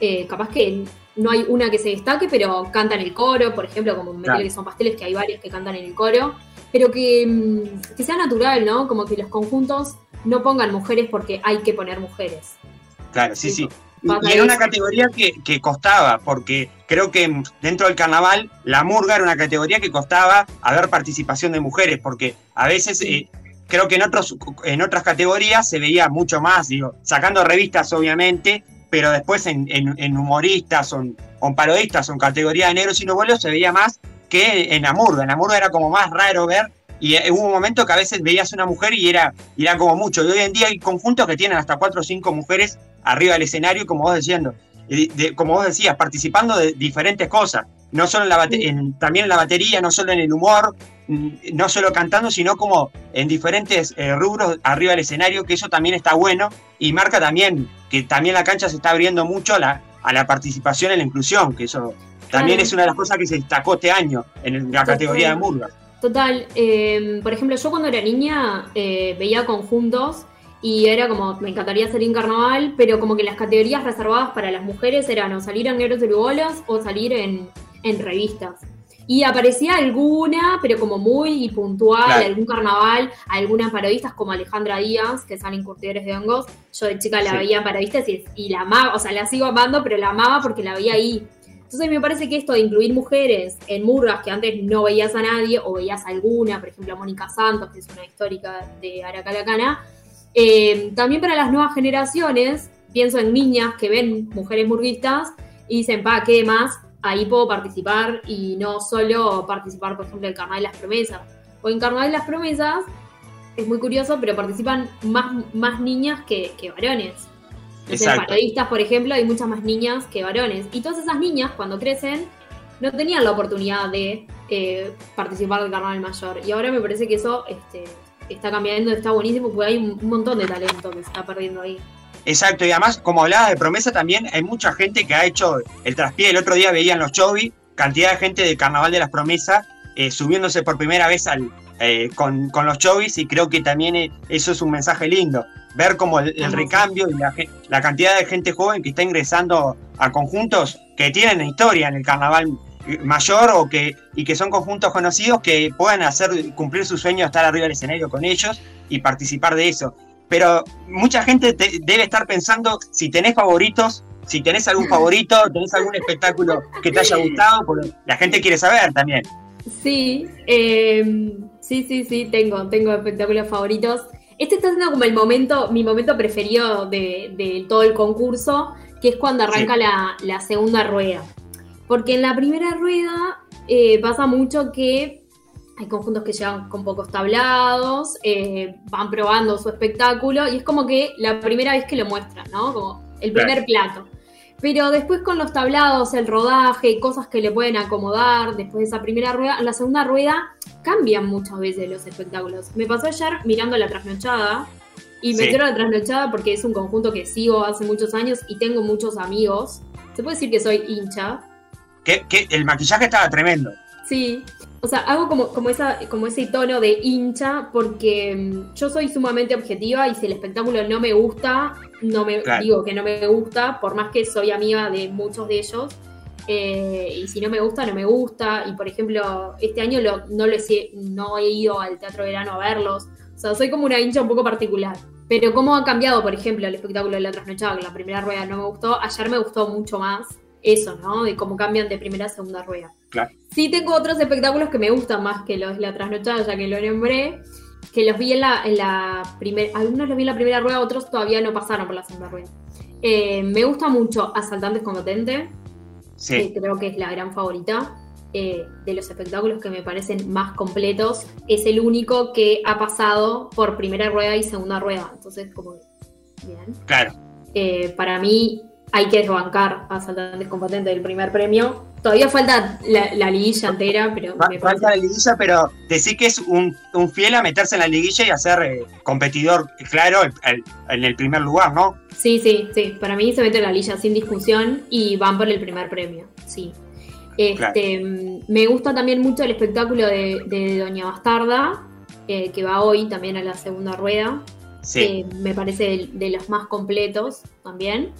Eh, capaz que no hay una que se destaque, pero cantan el coro, por ejemplo, como me que son pasteles, que hay varios que cantan en el coro. Pero que, mm, que sea natural, ¿no? Como que los conjuntos no pongan mujeres porque hay que poner mujeres. Claro, sí, sí. Y era una categoría que, costaba, porque creo que dentro del carnaval la murga era una categoría que costaba haber participación de mujeres, porque a veces eh, creo que en, otros, en otras categorías se veía mucho más, digo, sacando revistas obviamente, pero después en, humoristas o en, parodistas o en categoría de negros y novelos se veía más que en la murga. En la murga era como más raro ver y eh, hubo un momento que a veces veías una mujer y era, era como mucho. Y hoy en día hay conjuntos que tienen hasta cuatro o cinco mujeres arriba del escenario, como vos diciendo, como vos decías, participando de diferentes cosas. No solo en la también en la batería, no solo en el humor, no solo cantando, sino como en diferentes eh, rubros arriba del escenario, que eso también está bueno y marca también que también la cancha se está abriendo mucho a la, a la participación en la inclusión, que eso también es una de las cosas que se destacó este año en la categoría de Murgas. Total, em, por ejemplo, yo cuando era niña eh, veía conjuntos y era como, me encantaría salir en carnaval, pero como que las categorías reservadas para las mujeres eran o salir en Negros de Lugolas o salir en, revistas. Y aparecía alguna, pero como muy puntual, algún carnaval, algunas parodistas como Alejandra Díaz, que son incurtidores de hongos. Yo de chica la veía en parodistas y, y, la amaba, o sea, la sigo amando, pero la amaba porque la veía ahí. Entonces me parece que esto de incluir mujeres en murgas que antes no veías a nadie o veías a alguna, por ejemplo a Mónica Santos, que es una histórica de Aracalacana, eh, también para las nuevas generaciones, pienso en niñas que ven mujeres murguistas y dicen, pa, ¿qué más? Ahí puedo participar y no solo participar, por ejemplo, en Carnaval de las Promesas. O en Carnaval de las Promesas, es muy curioso, pero participan más, más niñas que, que varones. En parodistas, por ejemplo, hay muchas más niñas que varones. Y todas esas niñas, cuando crecen, no tenían la oportunidad de eh, participar del carnaval mayor. Y ahora me parece que eso este, está cambiando, está buenísimo, porque hay un montón de talento que se está perdiendo ahí. Exacto, y además, como hablaba de promesa, también hay mucha gente que ha hecho el traspié. El otro día veían los chovis, cantidad de gente del Carnaval de las Promesas eh, subiéndose por primera vez al, eh, con, los chovis y creo que también eh, eso es un mensaje lindo. Ver como el, recambio y la, cantidad de gente joven que está ingresando a conjuntos que tienen historia en el carnaval mayor o que, y que son conjuntos conocidos que puedan hacer cumplir su sueño de estar arriba del escenario con ellos y participar de eso. Pero mucha gente debe estar pensando si tenés favoritos, si tenés algún favorito, tenés algún espectáculo que te haya gustado, porque la gente quiere saber también. Sí, eh, Sí, sí, sí, tengo, tengo espectáculos favoritos. Este está siendo como el momento, mi momento preferido de, todo el concurso, que es cuando arranca la, segunda rueda. Porque en la primera rueda eh, pasa mucho que hay conjuntos que llegan con pocos tablados, eh, van probando su espectáculo y es como que la primera vez que lo muestran, ¿no? Como el primer plato. Pero después con los tablados, el rodaje, cosas que le pueden acomodar después de esa primera rueda, en la segunda rueda cambian muchas veces los espectáculos. Me pasó ayer mirando la trasnochada y me quiero la trasnochada porque es un conjunto que sigo hace muchos años y tengo muchos amigos. Se puede decir que soy hincha. Que, el maquillaje estaba tremendo. Sí, o sea, hago como, como, esa, como ese tono de hincha porque mm, yo soy sumamente objetiva y si el espectáculo no me gusta, no me digo que no me gusta, por más que soy amiga de muchos de ellos. Eh, y si no me gusta, no me gusta. Y por ejemplo, este año no, he, no he ido al Teatro Verano a verlos. O sea, soy como una hincha un poco particular. Pero cómo ha cambiado, por ejemplo, el espectáculo de la trasnochada, que la primera rueda no me gustó, ayer me gustó mucho más eso, ¿no? De cómo cambian de primera a segunda rueda. Claro. Sí tengo otros espectáculos que me gustan más que los de la trasnochada, ya que lo nombré, que los vi en la, en la primera, algunos los vi en la primera rueda, otros todavía no pasaron por la segunda rueda. Eh, me gusta mucho Asaltantes Combatente, sí. que creo que es la gran favorita. Eh, de los espectáculos que me parecen más completos, es el único que ha pasado por primera rueda y segunda rueda. Entonces, como bien. Claro. Eh, para mí, hay que desbancar a Saltantes Competentes del primer premio. Todavía falta la, liguilla entera, pero. falta la liguilla, pero decir que es un, fiel a meterse en la liguilla y a ser eh, competidor, claro, en el primer lugar, ¿no? Sí, sí, sí. Para mí se mete en la liguilla sin discusión y van por el primer premio, sí. Este, Me gusta también mucho el espectáculo de, Doña Bastarda, eh, que va hoy también a la segunda rueda. Sí. Eh, me parece de los más completos también.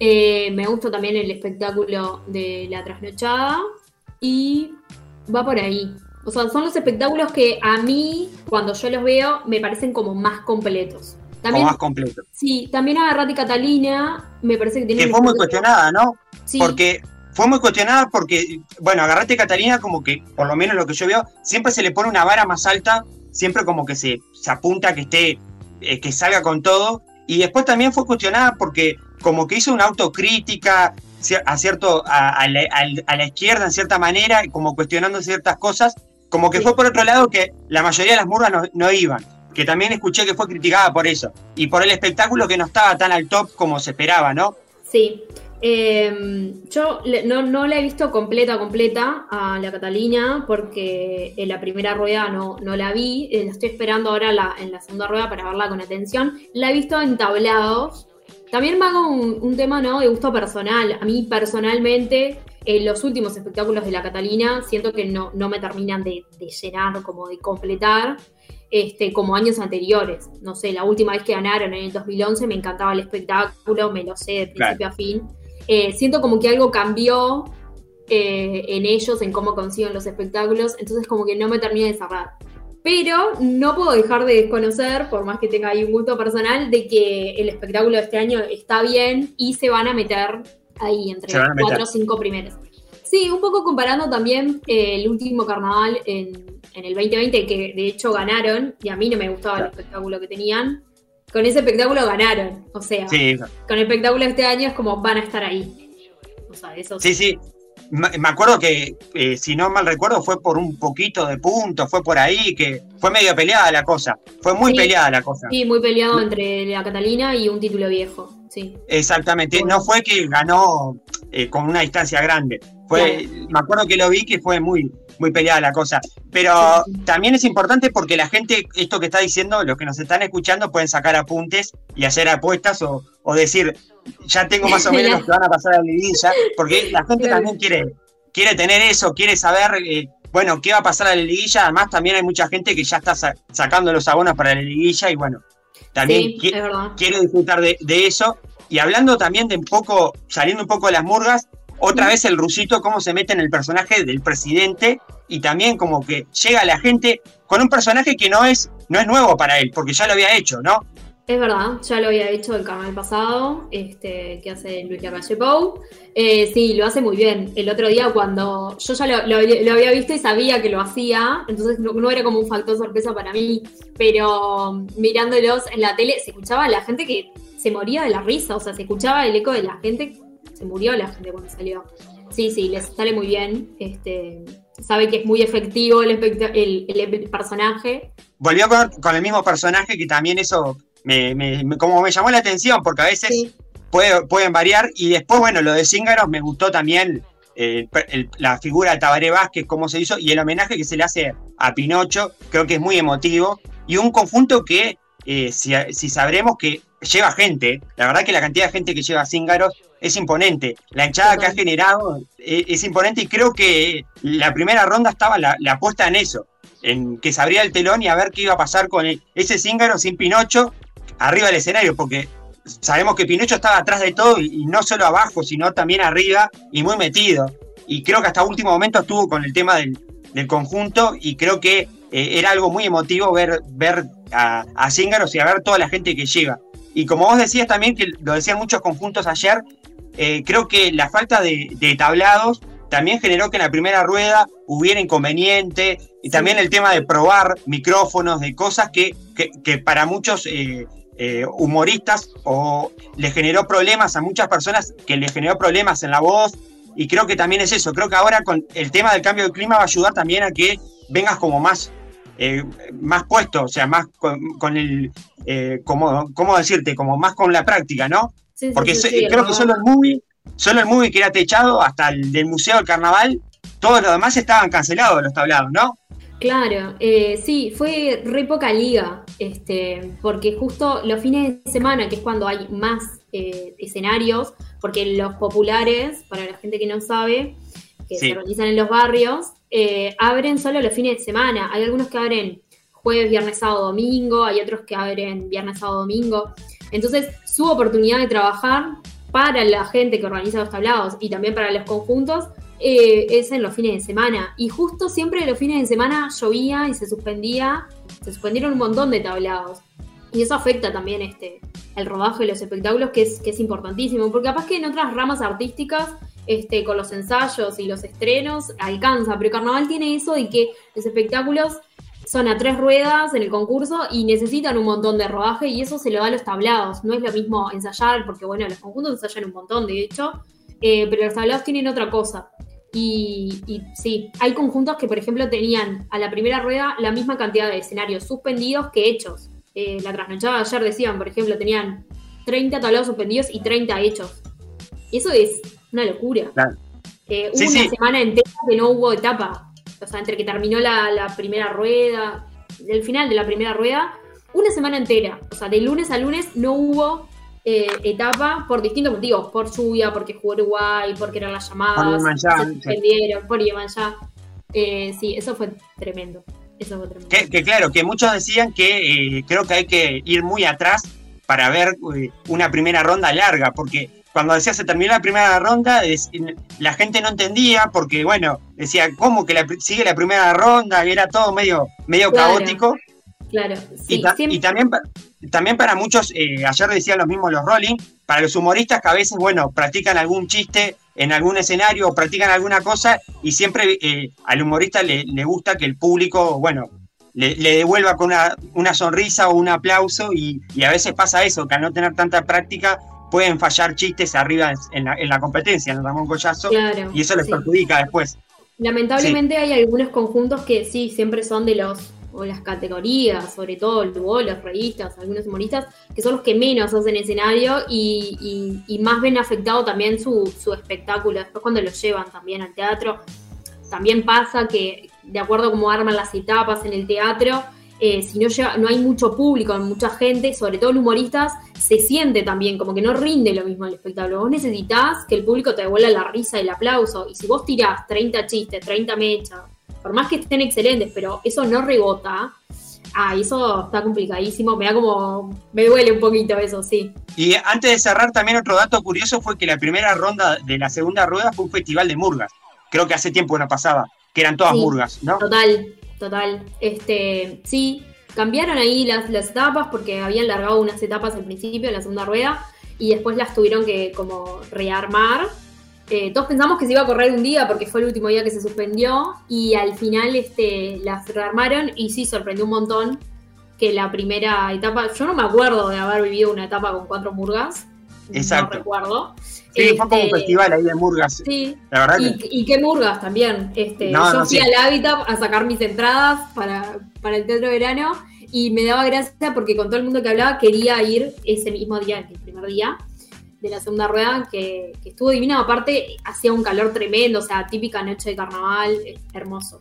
Eh, me gusta también el espectáculo de la trasnochada y va por ahí. O sea, son los espectáculos que a mí, cuando yo los veo, me parecen como más completos. También, más completos. Sí, también Agarrate Catalina, me parece que tiene... Que fue muy cuestionada, ¿no? Sí. Porque fue muy cuestionada porque, bueno, Agarrate Catalina como que, por lo menos lo que yo veo, siempre se le pone una vara más alta, siempre como que se, se apunta que esté, eh, que salga con todo. Y después también fue cuestionada porque como que hizo una autocrítica a, cierto, a, la, izquierda en cierta manera, como cuestionando ciertas cosas, como que fue por otro lado que la mayoría de las murgas no, iban, que también escuché que fue criticada por eso, y por el espectáculo que no estaba tan al top como se esperaba, ¿no? Sí. Em, yo no, no, la he visto completa, completa a la Catalina, porque en la primera rueda no, no la vi. Eh, la estoy esperando ahora en la segunda rueda para verla con atención. La he visto en tablados, también me hago un, tema ¿no? de gusto personal. A mí personalmente, en los últimos espectáculos de la Catalina, siento que no, no me terminan de, llenar, como de completar, este, como años anteriores. No sé, la última vez que ganaron en el 2011 me encantaba el espectáculo, me lo sé de principio a fin. Eh, siento como que algo cambió eh, en ellos, en cómo consiguen los espectáculos, entonces como que no me termina de cerrar. Pero no puedo dejar de desconocer, por más que tenga ahí un gusto personal, de que el espectáculo de este año está bien y se van a meter ahí entre los cuatro o cinco primeros. Sí, un poco comparando también eh, el último carnaval en, el 2020, que de hecho ganaron, y a mí no me gustaba el espectáculo que tenían. Con ese espectáculo ganaron. O sea, con el espectáculo de este año es como van a estar ahí. O sea, eso sí. Sí, me acuerdo que, eh, si no mal recuerdo, fue por un poquito de puntos, fue por ahí, que fue medio peleada la cosa. Fue muy peleada la cosa. Sí, muy peleado entre la Catalina y un título viejo. Sí. Exactamente. No fue que ganó eh, con una distancia grande. Fue, Me acuerdo que lo vi que fue muy, muy peleada la cosa. Pero también es importante porque la gente, esto que está diciendo, los que nos están escuchando pueden sacar apuntes y hacer apuestas o, decir, ya tengo más o menos los que van a pasar a la liguilla, porque la gente también quiere, quiere tener eso, quiere saber, eh, bueno, qué va a pasar a la liguilla. Además, también hay mucha gente que ya está sacando los abonos para la liguilla y bueno, también quiero disfrutar de, de eso. Y hablando también de un poco, saliendo un poco de las murgas, otra vez el rusito, cómo se mete en el personaje del presidente y también como que llega a la gente con un personaje que no es, no es nuevo para él, porque ya lo había hecho, ¿no? Es verdad, ya lo había hecho el canal pasado, este, que hace Luis Lacalle Pou. Eh, sí, lo hace muy bien. El otro día cuando yo ya lo, había visto y sabía que lo hacía, entonces no, era como un factor sorpresa para mí, pero mirándolos en la tele se escuchaba a la gente que se moría de la risa, o sea, se escuchaba el eco de la gente se murió la gente cuando salió. Sí, sí, les sale muy bien. Este, sabe que es muy efectivo el, el, personaje. Volvió con, el mismo personaje que también eso me, como me llamó la atención, porque a veces pueden variar. Y después, bueno, lo de Cíngaros me gustó también eh, la figura de Tabaré Vázquez, cómo se hizo, y el homenaje que se le hace a Pinocho, creo que es muy emotivo. Y un conjunto que, eh, si, si sabremos que lleva gente, la verdad que la cantidad de gente que lleva Cíngaros es imponente. La hinchada que ha generado eh, es, imponente y creo que la primera ronda estaba la, apuesta en eso, en que se abría el telón y a ver qué iba a pasar con ese Cíngaro sin Pinocho arriba del escenario, porque sabemos que Pinocho estaba atrás de todo y, no solo abajo, sino también arriba y muy metido. Y creo que hasta último momento estuvo con el tema del, conjunto y creo que eh, era algo muy emotivo ver, ver a, a y a ver toda la gente que llega. Y como vos decías también, que lo decían muchos conjuntos ayer, eh, creo que la falta de, tablados también generó que en la primera rueda hubiera inconveniente y también el tema de probar micrófonos, de cosas que, que, para muchos eh, eh, humoristas o le generó problemas a muchas personas, que le generó problemas en la voz. Y creo que también es eso. Creo que ahora con el tema del cambio de clima va a ayudar también a que vengas como más más puesto, o sea, más con, el, como, ¿cómo decirte? Como más con la práctica, ¿no? Porque creo que solo el movie, solo el movie que era techado, hasta el del Museo del Carnaval, todos los demás estaban cancelados los tablados, ¿no? Claro, eh, sí, fue re poca liga, este, porque justo los fines de semana, que es cuando hay más eh, escenarios, porque los populares, para la gente que no sabe, que se realizan en los barrios, eh, abren solo los fines de semana. Hay algunos que abren jueves, viernes, sábado, domingo, hay otros que abren viernes, sábado, domingo. Entonces, su oportunidad de trabajar para la gente que organiza los tablados y también para los conjuntos eh, es en los fines de semana. Y justo siempre los fines de semana llovía y se suspendía, se suspendieron un montón de tablados. Y eso afecta también este, el rodaje de los espectáculos, que es, que es importantísimo, porque capaz que en otras ramas artísticas, este, con los ensayos y los estrenos, alcanza, pero Carnaval tiene eso de que los espectáculos son a tres ruedas en el concurso y necesitan un montón de rodaje y eso se lo da a los tablados. No es lo mismo ensayar, porque bueno, los conjuntos ensayan un montón, de hecho, eh, pero los tablados tienen otra cosa. Y, sí, hay conjuntos que, por ejemplo, tenían a la primera rueda la misma cantidad de escenarios suspendidos que hechos. Eh, la trasnochada ayer decían, por ejemplo, tenían 30 tablados suspendidos y 30 hechos. Y eso es una locura. Eh, una semana entera que no hubo etapa o sea, entre que terminó la, primera rueda, el final de la primera rueda, una semana entera. O sea, de lunes a lunes no hubo eh, etapa por distintos motivos, por lluvia, porque jugó Uruguay, porque eran las llamadas, por suspendieron, por ya. Eh, sí, eso fue tremendo. Eso fue tremendo. Que, claro, que muchos decían que eh, creo que hay que ir muy atrás para ver una primera ronda larga, porque cuando decía se terminó la primera ronda, la gente no entendía porque, bueno, decía, ¿cómo que sigue la primera ronda? Y era todo medio, medio caótico. Claro, sí, y, también, también para muchos, eh, ayer decían lo mismo los Rolling, para los humoristas que a veces, bueno, practican algún chiste en algún escenario o practican alguna cosa y siempre eh, al humorista le, gusta que el público, bueno, le, devuelva con una, una, sonrisa o un aplauso y, y, a veces pasa eso, que al no tener tanta práctica pueden fallar chistes arriba en la, en la competencia, en el Ramón Collazo, y eso les perjudica después. Lamentablemente hay algunos conjuntos que sí, siempre son de los o las categorías, sobre todo los revistas, algunos humoristas, que son los que menos hacen escenario y, y, más ven afectado también su, su espectáculo. Después cuando lo llevan también al teatro, también pasa que de acuerdo a cómo arman las etapas en el teatro, eh, si no, lleva, no hay mucho público, mucha gente, sobre todo los humoristas, se siente también como que no rinde lo mismo el espectáculo. Vos necesitas que el público te devuelva la risa y el aplauso. Y si vos tirás 30 chistes, 30 mechas, por más que estén excelentes, pero eso no rebota, ah, eso está complicadísimo. Me da como. Me duele un poquito eso, sí. Y antes de cerrar, también otro dato curioso fue que la primera ronda de la segunda rueda fue un festival de murgas. Creo que hace tiempo no pasaba, que eran todas murgas, ¿no? Total, total. Este, sí, cambiaron ahí las, las etapas porque habían largado unas etapas al principio, en la segunda rueda, y después las tuvieron que como rearmar. Eh, todos pensamos que se iba a correr un día porque fue el último día que se suspendió y al final este, las rearmaron y sí, sorprendió un montón que la primera etapa, yo no me acuerdo de haber vivido una etapa con cuatro murgas, Exacto. no recuerdo. Sí, fue como un este, festival ahí de murgas. Sí. La verdad y, qué murgas también. Este, yo fui al Hábitat a sacar mis entradas para, para el teatro de verano y me daba gracia porque con todo el mundo que hablaba quería ir ese mismo día, el primer día de la segunda rueda, que, estuvo divina. Aparte, hacía un calor tremendo, o sea, típica noche de carnaval, hermoso.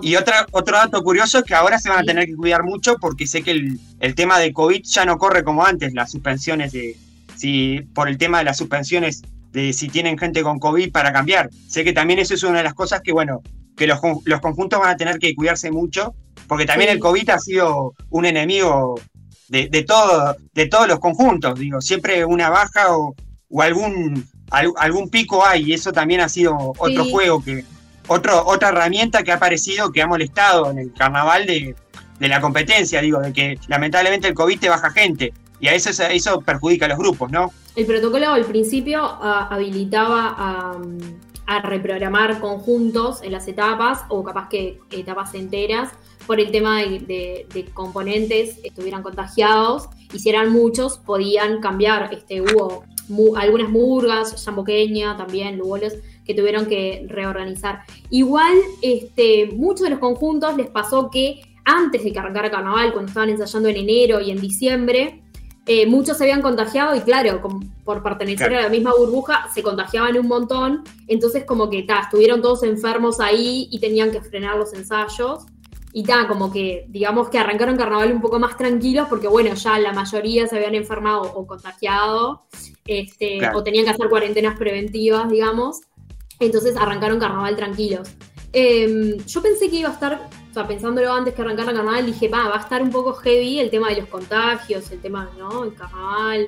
Y otra, otro dato curioso es que ahora se van a tener que cuidar mucho porque sé que el, el tema de COVID ya no corre como antes, las suspensiones de, si por el tema de las suspensiones de si tienen gente con COVID para cambiar. Sé que también eso es una de las cosas que, bueno, que los, los conjuntos van a tener que cuidarse mucho, porque también el COVID ha sido un enemigo de, de, todo, de todos los conjuntos, digo, siempre una baja o, o algún, algún pico hay, y eso también ha sido otro juego que, otro, otra herramienta que ha aparecido, que ha molestado en el carnaval de, de la competencia, digo, de que lamentablemente el COVID te baja gente y a eso, perjudica a los grupos, ¿no? El protocolo al principio ah, habilitaba a, reprogramar conjuntos en las etapas o capaz que etapas enteras por el tema de, componentes que estuvieran contagiados y si eran muchos podían cambiar. Este, hubo algunas murgas, Chamboqueña también, Lugoles, que tuvieron que reorganizar. Igual, este, muchos de los conjuntos les pasó que antes de arrancara carnaval, cuando estaban ensayando en enero y en diciembre, eh, muchos se habían contagiado y claro, por pertenecer a la misma burbuja, se contagiaban un montón. Entonces como que ta, estuvieron todos enfermos ahí y tenían que frenar los ensayos. Y ta, como que digamos que arrancaron carnaval un poco más tranquilos porque bueno, ya la mayoría se habían enfermado o contagiado este, o tenían que hacer cuarentenas preventivas, digamos. Entonces arrancaron carnaval tranquilos. Em, yo pensé que iba a estar o sea, pensándolo antes que arrancara el carnaval, dije, va, va a estar un poco heavy el tema de los contagios, el tema, ¿no? El carnaval,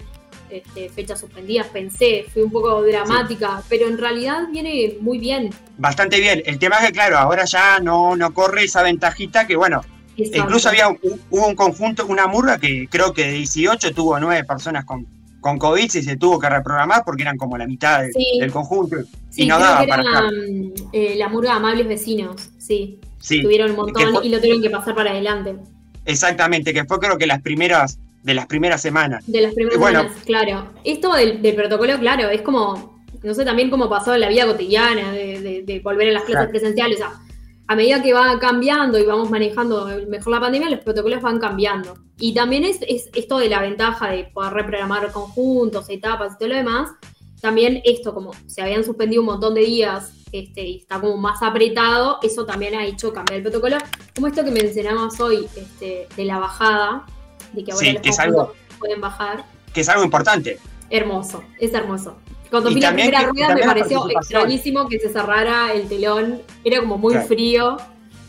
este, fechas suspendidas, pensé, fue un poco dramática, pero en realidad viene muy bien. Bastante bien. El tema es que, claro, ahora ya no, no corre esa ventajita que, bueno, incluso había un, hubo un conjunto, una murga que creo que de 18 tuvo nueve personas con, con COVID y se tuvo que reprogramar porque eran como la mitad del conjunto y no daba para mm, eh, la murga Amables Vecinos, sí. Tuvieron un montón y lo tuvieron que pasar para adelante. Exactamente, que fue creo que las primeras, de las primeras semanas. De las primeras semanas, claro. Esto del, protocolo, claro, es como, no sé, también cómo pasó en la vida cotidiana, de, volver a las clases presenciales. O sea, a medida que va cambiando y vamos manejando mejor la pandemia, los protocolos van cambiando. Y también es, es esto de la ventaja de poder reprogramar conjuntos, etapas y todo lo demás. También esto, como se habían suspendido un montón de días este, y está como más apretado, eso también ha hecho cambiar el protocolo. Como esto que mencionamos hoy, este, de la bajada, de que ahora los algo, pueden bajar. Que es algo importante. Hermoso, es hermoso. Cuando vi la primera rueda me pareció extrañísimo que se cerrara el telón, era como muy frío.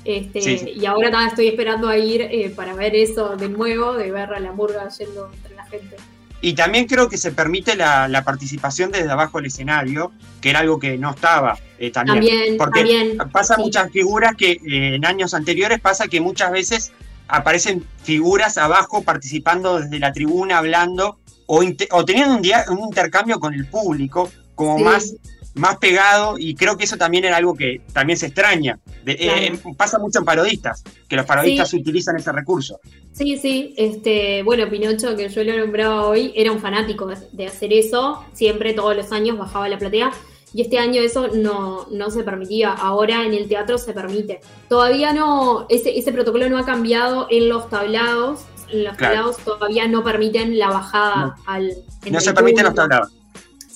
Este, Y ahora estoy esperando a ir eh, para ver eso de nuevo, de ver a la murga yendo entre la gente. Y también creo que se permite la, participación desde abajo del escenario, que era algo que no estaba eh, también. Porque pasa muchas figuras que eh, en años anteriores pasa que muchas veces aparecen figuras abajo participando desde la tribuna, hablando o, o teniendo un, día, un intercambio con el público, como más más pegado y creo que eso también era algo que también se extraña. Eh, pasa mucho en parodistas, que los parodistas utilizan ese recurso. Sí, sí, este, bueno, Pinocho, que yo lo nombraba hoy, era un fanático de hacer eso, siempre todos los años bajaba la platea. Y este año eso no, no se permitía. Ahora en el teatro se permite. Todavía no, ese, ese protocolo no ha cambiado en los tablados. En los tablados todavía no permiten la bajada al. No se permiten los tablados.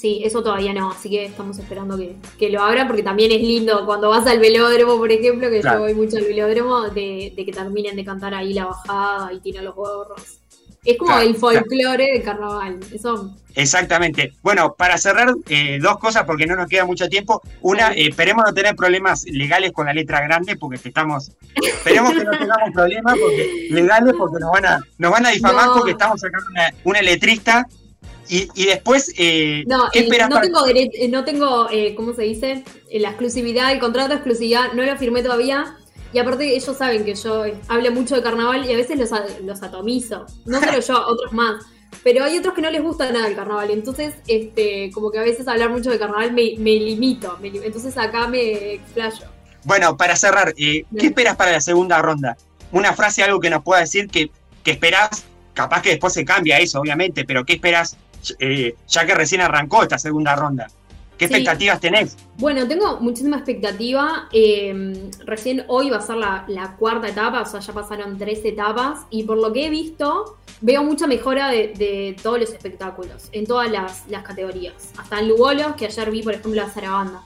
Sí, eso todavía no, así que estamos esperando que, lo abran porque también es lindo cuando vas al velódromo, por ejemplo, que yo voy mucho al velódromo, de, que terminen de cantar ahí la bajada y tirar los gorros. Es como el folclore del carnaval. Eso. Exactamente. Bueno, para cerrar, eh, dos cosas porque no nos queda mucho tiempo. Una, eh, esperemos no tener problemas legales con la letra grande porque estamos. Esperemos que no tengamos problemas porque, legales porque nos van a, nos van a difamar porque estamos sacando una, una letrista y, después, eh, no, ¿qué esperas no, tengo eh, no tengo, eh, ¿cómo se dice? La exclusividad, el contrato de exclusividad, no lo firmé todavía. Y aparte ellos saben que yo hablo mucho de carnaval y a veces los, los atomizo. No solo yo, otros más. Pero hay otros que no les gusta nada el carnaval. Entonces, este, como que a veces hablar mucho de carnaval me, limito. entonces acá me explayo. Bueno, para cerrar, ¿qué esperas para la segunda ronda? Una frase, algo que nos pueda decir que, que esperás, capaz que después se cambia eso, obviamente, pero ¿qué esperas eh, ya que recién arrancó esta segunda ronda. ¿Qué expectativas tenés? Bueno, tengo muchísima expectativa. Eh, recién hoy va a ser la, cuarta etapa, o sea, ya pasaron tres etapas. Y por lo que he visto, veo mucha mejora de, todos los espectáculos, en todas las, categorías. Hasta en Lugolos, que ayer vi, por ejemplo, la Zarabanda.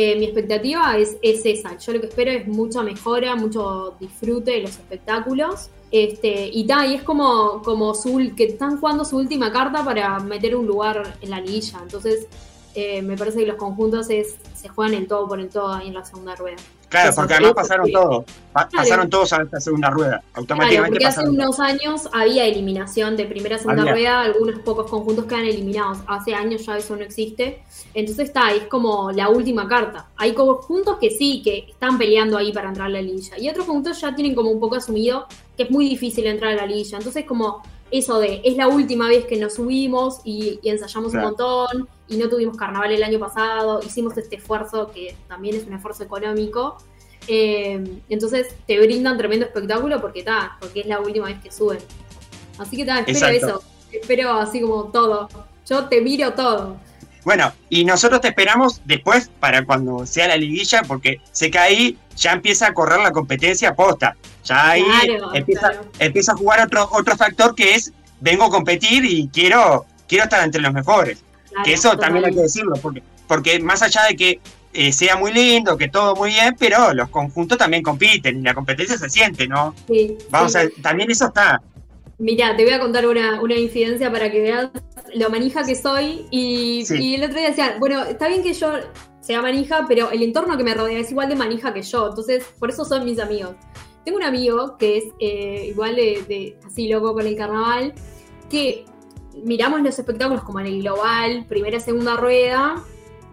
Eh, mi expectativa es, es, esa. Yo lo que espero es mucha mejora, mucho disfrute de los espectáculos. Este, y tal, y es como, como su, que están jugando su última carta para meter un lugar en la liguilla. Entonces, eh, me parece que los conjuntos es, se juegan en todo por el todo ahí en la segunda rueda. Claro, porque además pasaron todos, pasaron todos a esta segunda rueda, automáticamente. Claro, porque hace unos años había eliminación de primera segunda rueda, algunos pocos conjuntos quedan eliminados, hace años ya eso no existe, entonces está, es como la última carta. Hay conjuntos que sí, que están peleando ahí para entrar a la liguilla, y otros conjuntos ya tienen como un poco asumido que es muy difícil entrar a la liguilla, entonces como eso de es la última vez que nos subimos y, ensayamos un montón y no tuvimos carnaval el año pasado, hicimos este esfuerzo que también es un esfuerzo económico. Eh, entonces te brindan tremendo espectáculo porque está, porque es la última vez que suben. Así que está, espero eso, espero así como todo. Yo te miro todo. Bueno, y nosotros te esperamos después para cuando sea la liguilla, porque sé que ahí ya empieza a correr la competencia posta. Ya ahí empieza, a jugar otro, otro factor que es vengo a competir y quiero, quiero estar entre los mejores. que eso también hay que decirlo, porque, porque más allá de que eh, sea muy lindo, que todo muy bien, pero los conjuntos también compiten y la competencia se siente, ¿no? Sí. Vamos a también eso está. Mira, te voy a contar una, una incidencia para que veas lo manija que soy. Y, el otro día decía, bueno, está bien que yo sea manija, pero el entorno que me rodea es igual de manija que yo. Entonces, por eso son mis amigos. Tengo un amigo que es eh, igual de, así loco con el carnaval, que miramos los espectáculos como en el global, primera, segunda rueda,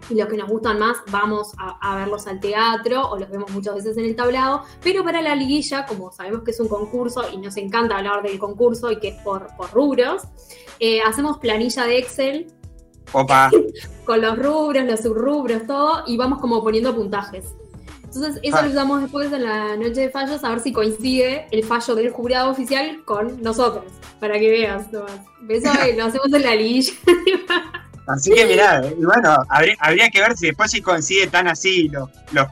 y los que nos gustan más vamos a, verlos al teatro o los vemos muchas veces en el tablado, pero para la liguilla, como sabemos que es un concurso y nos encanta hablar del concurso y que es por, por rubros, eh, hacemos planilla de Excel. Opa. con los rubros, los subrubros, todo, y vamos como poniendo puntajes. Entonces, eso ah. lo usamos después en la noche de fallos a ver si coincide el fallo del jurado oficial con nosotros, para que veas. Eso lo hacemos en la liguilla. Así que mirá, bueno, habría, que ver si después si coincide tan así los,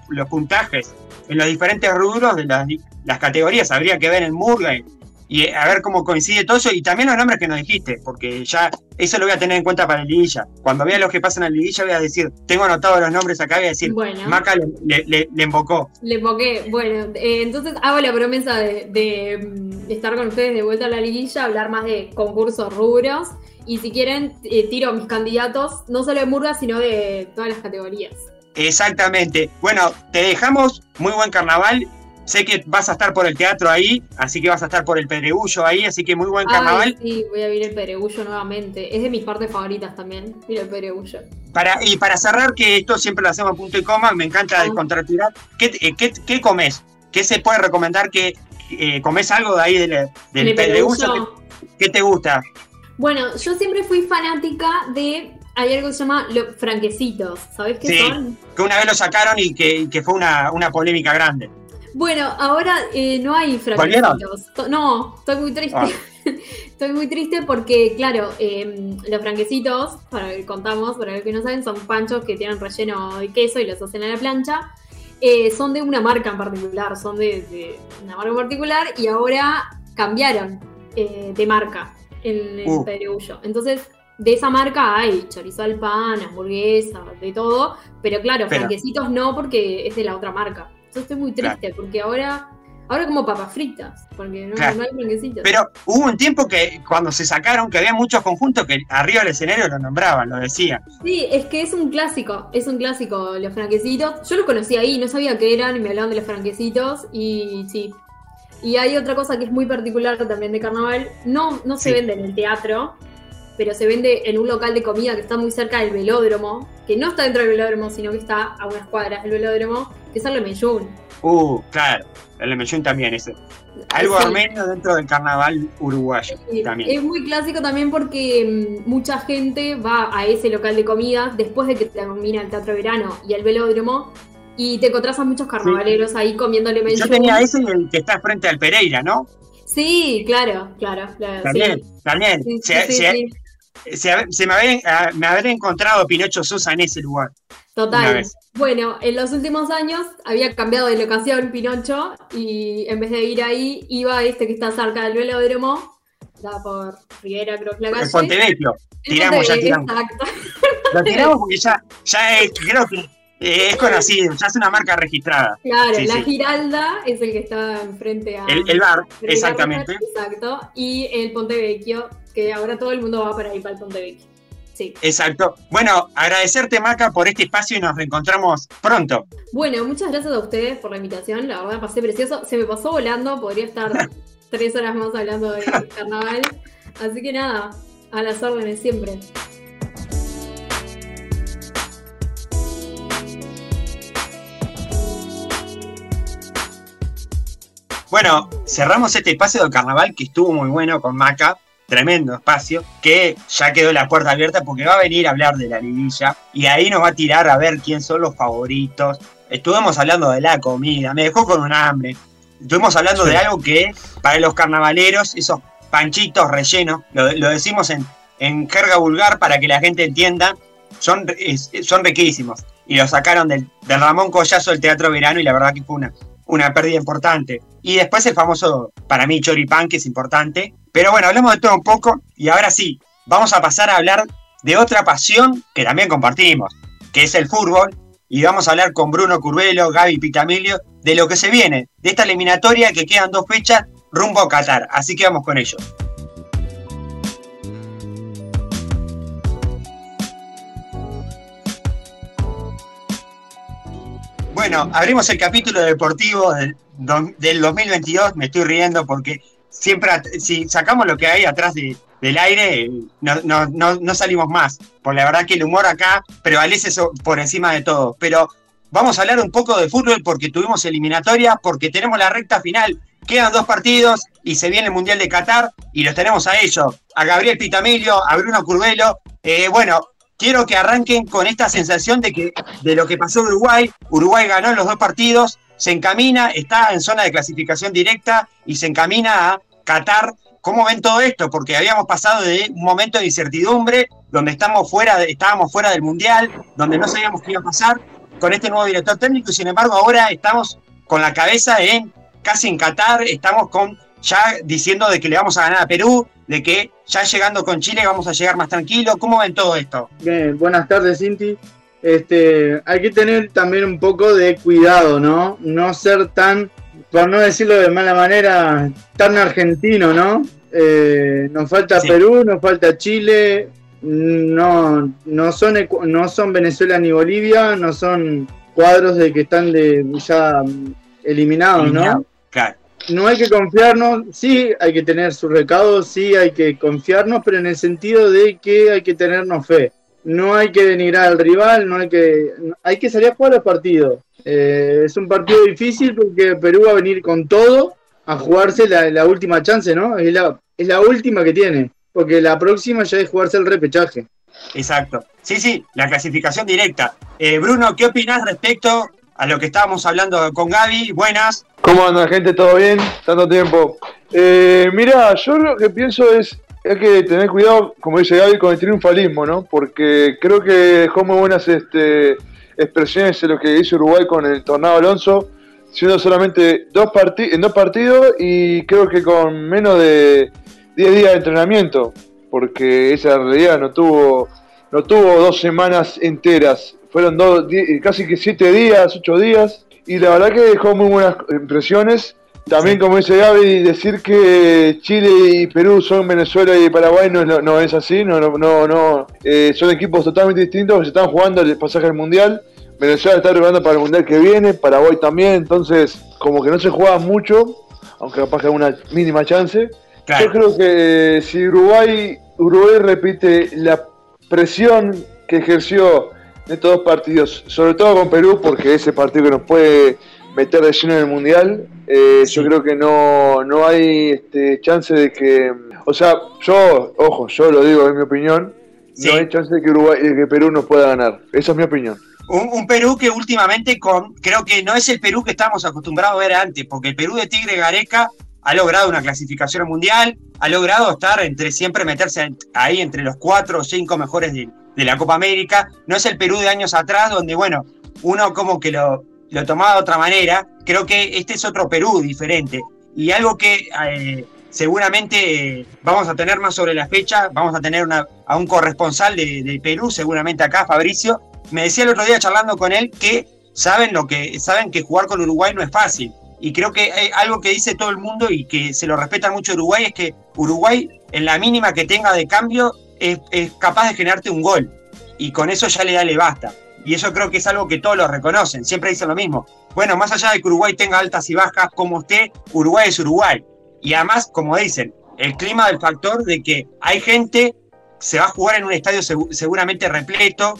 los, puntajes en los diferentes rubros de las, las categorías. Habría que ver en Murray y a ver cómo coincide todo eso y también los nombres que nos dijiste, porque ya eso lo voy a tener en cuenta para el liguilla. Cuando vea los que pasan al liguilla voy a decir, tengo anotados los nombres acá, voy a decir, Maca le, le, le, invocó. Le invoqué, bueno, eh, entonces hago la promesa de, de, estar con ustedes de vuelta a la liguilla, hablar más de concursos rubros y si quieren eh, tiro mis candidatos, no solo de Murga, sino de todas las categorías. Exactamente. Bueno, te dejamos muy buen carnaval Sé que vas a estar por el teatro ahí, así que vas a estar por el Pedregullo ahí, así que muy buen carnaval. sí, voy a ver el Pedregullo nuevamente. Es de mis partes favoritas también, ir el Pedregullo. Para, y para cerrar, que esto siempre lo hacemos a punto y coma, me encanta ah. descontracturar. ¿Qué, eh, qué, qué comes? ¿Qué se puede recomendar? que eh, ¿Comes algo de ahí del, del Pedregullo? ¿Qué, te gusta? Bueno, yo siempre fui fanática de hay algo que se llama los franquecitos, ¿sabes qué sí, Que una vez lo sacaron y que, que fue una, una polémica grande. Bueno, ahora eh, no hay fragmentos. No, estoy muy triste. Ah. Estoy muy triste porque, claro, em, los franquecitos, para que contamos, para los que no saben, son panchos que tienen relleno de queso y los hacen a la plancha. Eh, son de una marca en particular, son de, una marca en particular y ahora cambiaron eh, de marca en el uh. Entonces, de esa marca hay chorizo al pan, hamburguesa, de todo, pero claro, franquecitos no porque es de la otra marca. Yo estoy muy triste porque ahora Ahora como papas fritas, porque no, hay franquecitos. Pero hubo un tiempo que cuando se sacaron que había muchos conjuntos que arriba del escenario lo nombraban, lo decían. Sí, es que es un clásico, es un clásico los franquecitos. Yo los conocí ahí, no sabía qué eran y me hablaban de los franquecitos y sí. Y hay otra cosa que es muy particular también de carnaval, no, no se vende en el teatro, pero se vende en un local de comida que está muy cerca del velódromo, que no está dentro del velódromo, sino que está a unas cuadras del velódromo, que es el Lemeyún. Uh, claro. El Lemellón también es algo armenio dentro del carnaval uruguayo. también. Es muy clásico también porque mm, mucha gente va a ese local de comida después de que termina el Teatro Verano y el velódromo y te encontrás a muchos carnavaleros ahí comiendo Lemellón. Yo tenía ese y el que está frente al Pereira, ¿no? Sí, claro, claro. también, también. se, me, ah, me habría encontrado Pinocho Sosa en ese lugar. Total. Bueno, en los últimos años había cambiado de locación Pinocho y en vez de ir ahí, iba a este que está cerca del velódromo, da por Rivera, creo que la calle. El Pontevecchio. Tiramos, ya tiramos. Exacto. Lo tiramos porque ya, ya es, creo que es conocido, ya es una marca registrada. Claro, la Giralda es el que está enfrente a... El, bar, exactamente. Exacto, y el Pontevecchio, que ahora todo el mundo va para ahí, para el Pontevecchio. Sí. Exacto. Bueno, agradecerte, Maca, por este espacio y nos reencontramos pronto. Bueno, muchas gracias a ustedes por la invitación. La verdad, pasé precioso. Se me pasó volando. Podría estar tres horas más hablando de carnaval. Así que nada, a las órdenes siempre. Bueno, cerramos este espacio de carnaval que estuvo muy bueno con Maca tremendo espacio, que ya quedó la puerta abierta porque va a venir a hablar de la liguilla y ahí nos va a tirar a ver quién son los favoritos. Estuvimos hablando de la comida, me dejó con un hambre. Estuvimos hablando de algo que para los carnavaleros, esos panchitos rellenos, lo, decimos en, en, jerga vulgar para que la gente entienda, son, son riquísimos. Y lo sacaron del, del Ramón Collazo del Teatro Verano y la verdad que fue una, una pérdida importante. Y después el famoso, para mí, choripán, que es importante. Pero bueno, hablamos de todo un poco y ahora sí, vamos a pasar a hablar de otra pasión que también compartimos, que es el fútbol. Y vamos a hablar con Bruno Curvelo, Gaby Pitamilio, de lo que se viene, de esta eliminatoria que quedan dos fechas rumbo a Qatar. Así que vamos con ello. Bueno, abrimos el capítulo deportivo del, 2022. Me estoy riendo porque siempre, si sacamos lo que hay atrás del aire, no, salimos más. Por la verdad que el humor acá prevalece por encima de todo. Pero vamos a hablar un poco de fútbol porque tuvimos eliminatoria, porque tenemos la recta final. Quedan dos partidos y se viene el Mundial de Qatar y los tenemos a ellos, a Gabriel Pitamilio, a Bruno Curvelo. Eh, bueno, quiero que arranquen con esta sensación de que de lo que pasó en Uruguay, Uruguay ganó en los dos partidos, se encamina, está en zona de clasificación directa y se encamina a Qatar. ¿Cómo ven todo esto? Porque habíamos pasado de un momento de incertidumbre, donde estábamos fuera del Mundial, donde no sabíamos qué iba a pasar con este nuevo director técnico, y sin embargo ahora estamos con la cabeza en casi en Qatar, estamos con ya diciendo de que le vamos a ganar a Perú, de que ya llegando con Chile vamos a llegar más tranquilo. ¿Cómo ven todo esto? Bien, buenas tardes, Cinti. Este, hay que tener también un poco de cuidado, ¿no? No ser tan, por no decirlo de mala manera, tan argentino, ¿no? Eh, nos falta Perú, nos falta Chile, no, no, son, no son Venezuela ni Bolivia, no son cuadros de que están de, ya eliminados, ¿no? Claro no hay que confiarnos, sí hay que tener su recado, sí hay que confiarnos, pero en el sentido de que hay que tenernos fe. No hay que denigrar al rival, no hay que, hay que salir a jugar el partido. Eh, es un partido difícil porque Perú va a venir con todo a jugarse la, última chance, ¿no? Es la, es la última que tiene, porque la próxima ya es jugarse el repechaje. Exacto. Sí, sí, la clasificación directa. Eh, Bruno, ¿qué opinas respecto a lo que estábamos hablando con Gaby? Buenas. ¿Cómo anda gente? ¿Todo bien? Tanto tiempo. Eh, mira, yo lo que pienso es, hay que tener cuidado, como dice Gaby, con el triunfalismo, ¿no? Porque creo que dejó muy buenas este, expresiones en lo que hizo Uruguay con el Tornado Alonso, siendo solamente dos en dos partidos y creo que con menos de 10 días de entrenamiento, porque esa realidad no tuvo, no tuvo dos semanas enteras, fueron dos, casi que siete días, ocho días, y la verdad que dejó muy buenas impresiones también, como dice Gaby, decir que Chile y Perú son Venezuela y Paraguay no, no, es así, no, no, no, eh, son equipos totalmente distintos que se están jugando el pasaje al Mundial. Venezuela está preparando para el Mundial que viene, Paraguay también, entonces como que no se juega mucho, aunque capaz que hay una mínima chance. Yo creo que si Uruguay, Uruguay repite la presión que ejerció en estos dos partidos, sobre todo con Perú, porque ese partido que nos puede meter de lleno en el mundial, eh, yo creo que no, no hay este, chance de que. O sea, yo, ojo, yo lo digo, en mi opinión, no hay chance de que, Uruguay, que Perú nos pueda ganar. Esa es mi opinión. Un, Perú que últimamente con, creo que no es el Perú que estábamos acostumbrados a ver antes, porque el Perú de Tigre Gareca ha logrado una clasificación mundial, ha logrado estar entre siempre meterse ahí entre los cuatro o cinco mejores de, de la Copa América. No es el Perú de años atrás, donde, bueno, uno como que lo, lo tomaba de otra manera. Creo que este es otro Perú diferente. Y algo que eh, seguramente vamos a tener más sobre la fecha, vamos a tener a un corresponsal de, Perú, seguramente acá, Fabricio. Me decía el otro día charlando con él que saben, lo que, saben que jugar con Uruguay no es fácil. Y creo que hay algo que dice todo el mundo y que se lo respeta mucho Uruguay es que Uruguay, en la mínima que tenga de cambio, es, capaz de generarte un gol. Y con eso ya le da le basta. Y eso creo que es algo que todos lo reconocen, siempre dicen lo mismo. Bueno, más allá de que Uruguay tenga altas y bajas como usted, Uruguay es Uruguay. Y además, como dicen, el clima del factor de que hay gente, se va a jugar en un estadio seguramente repleto,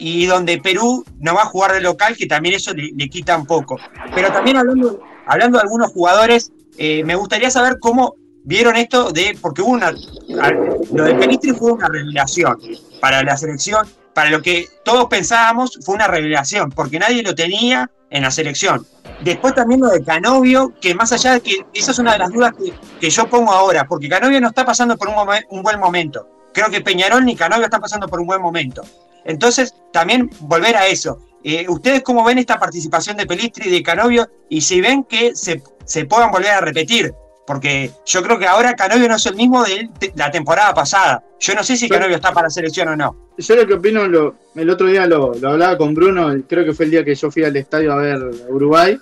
y donde Perú no va a jugar de local, que también eso le, quita un poco. Pero también hablando, hablando de algunos jugadores, eh, me gustaría saber cómo vieron esto de, porque hubo una, lo de Penitri fue una revelación para la selección, para lo que todos pensábamos fue una revelación, porque nadie lo tenía en la selección. Después también lo de Canovio, que más allá de que esa es una de las dudas que, yo pongo ahora, porque Canovio no está pasando por un, buen momento. Creo que Peñarol ni Canovio están pasando por un buen momento. Entonces, también volver a eso. Eh, ¿Ustedes cómo ven esta participación de Pelistri y de Canovio? Y si ven que se, se puedan volver a repetir, porque yo creo que ahora Canovio no es el mismo de la temporada pasada. Yo no sé si Canovio está para la selección o no. Yo lo que opino, el otro día lo, hablaba con Bruno, creo que fue el día que yo fui al estadio a ver Uruguay,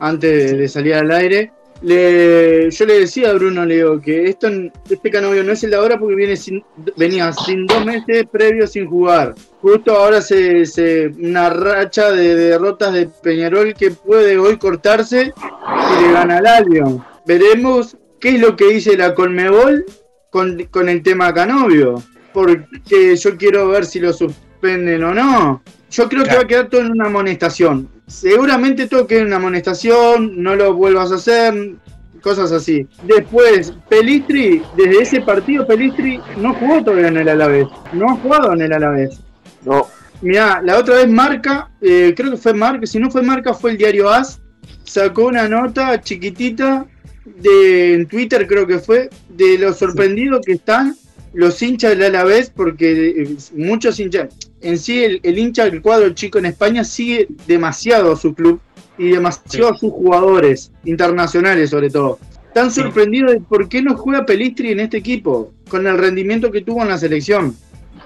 antes de salir al aire. Le, yo le decía a Bruno, le digo, que esto, este Canovio no es el de ahora porque viene sin, venía sin dos meses previos sin jugar. Justo ahora se, se una racha de derrotas de Peñarol que puede hoy cortarse y le gana al Albion veremos qué es lo que dice la Colmebol con, el tema Canovio. Porque yo quiero ver si lo suspenden o no. Yo creo que va a quedar todo en una amonestación. Seguramente todo queda en una amonestación, no lo vuelvas a hacer, cosas así. Después, Pelistri, desde ese partido, Pelistri no jugó todavía en el Alavés. No ha jugado en el Alavés. No. Mirá, la otra vez Marca, eh, creo que fue Marca, si no fue Marca, fue el diario AS, sacó una nota chiquitita de en Twitter creo que fue de lo sorprendido que están los hinchas del Alavés porque eh, muchos hinchas en sí el, hincha del cuadro chico en España sigue demasiado a su club y demasiado a sus jugadores internacionales sobre todo. Están sorprendidos de por qué no juega Pelistri en este equipo con el rendimiento que tuvo en la selección.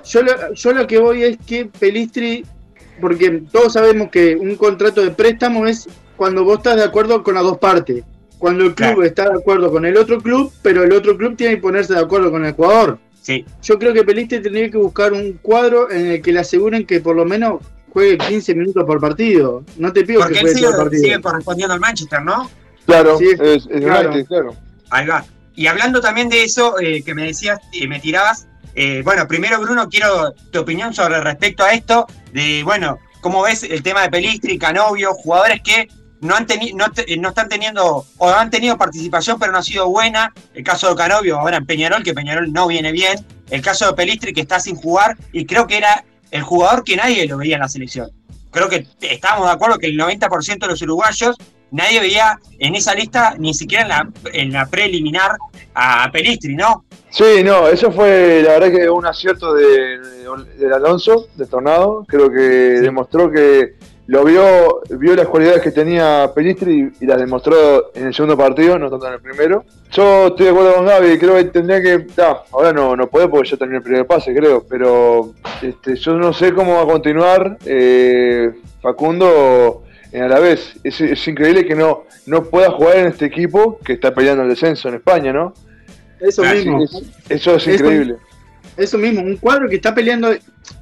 Yo lo, yo lo que voy es que Pelistri porque todos sabemos que un contrato de préstamo es cuando vos estás de acuerdo con las dos partes cuando el club está de acuerdo con el otro club, pero el otro club tiene que ponerse de acuerdo con el jugador. Sí. Yo creo que Peliste tendría que buscar un cuadro en el que le aseguren que por lo menos juegue 15 minutos por partido. No te pido que juegue sigue, todo partido. sigue correspondiendo al Manchester, ¿no? Claro, es, claro. Ahí va. Y hablando también de eso eh, que me decías, y me tirabas, eh, bueno, primero Bruno, quiero tu opinión sobre respecto a esto, de, bueno, ¿cómo ves el tema de Pelistri, Canovio, jugadores que no, han no, no, están teniendo, o han tenido participación, pero no ha sido buena. El caso de Canovio, ahora en Peñarol, que Peñarol no viene bien. El caso de Pelistri, que está sin jugar, y creo que era el jugador que nadie lo veía en la selección. Creo que estamos de acuerdo que el 90% de los uruguayos nadie veía en esa lista, ni siquiera en la, en la preliminar, a Pelistri, ¿no? Sí, no, eso fue la verdad que un acierto de, de, Alonso, de Tornado. Creo que demostró que lo vio, vio las cualidades que tenía Pelistri y, las demostró en el segundo partido, no tanto en el primero. Yo estoy de acuerdo con Gaby, creo que tendría que. ahora no, no puede porque ya terminó el primer pase, creo, pero este, yo no sé cómo va a continuar eh, Facundo en Alavés. Es, es increíble que no, no pueda jugar en este equipo que está peleando el descenso en España, ¿no? Eso mismo. eso es increíble. Eso, mismo, un cuadro que está peleando.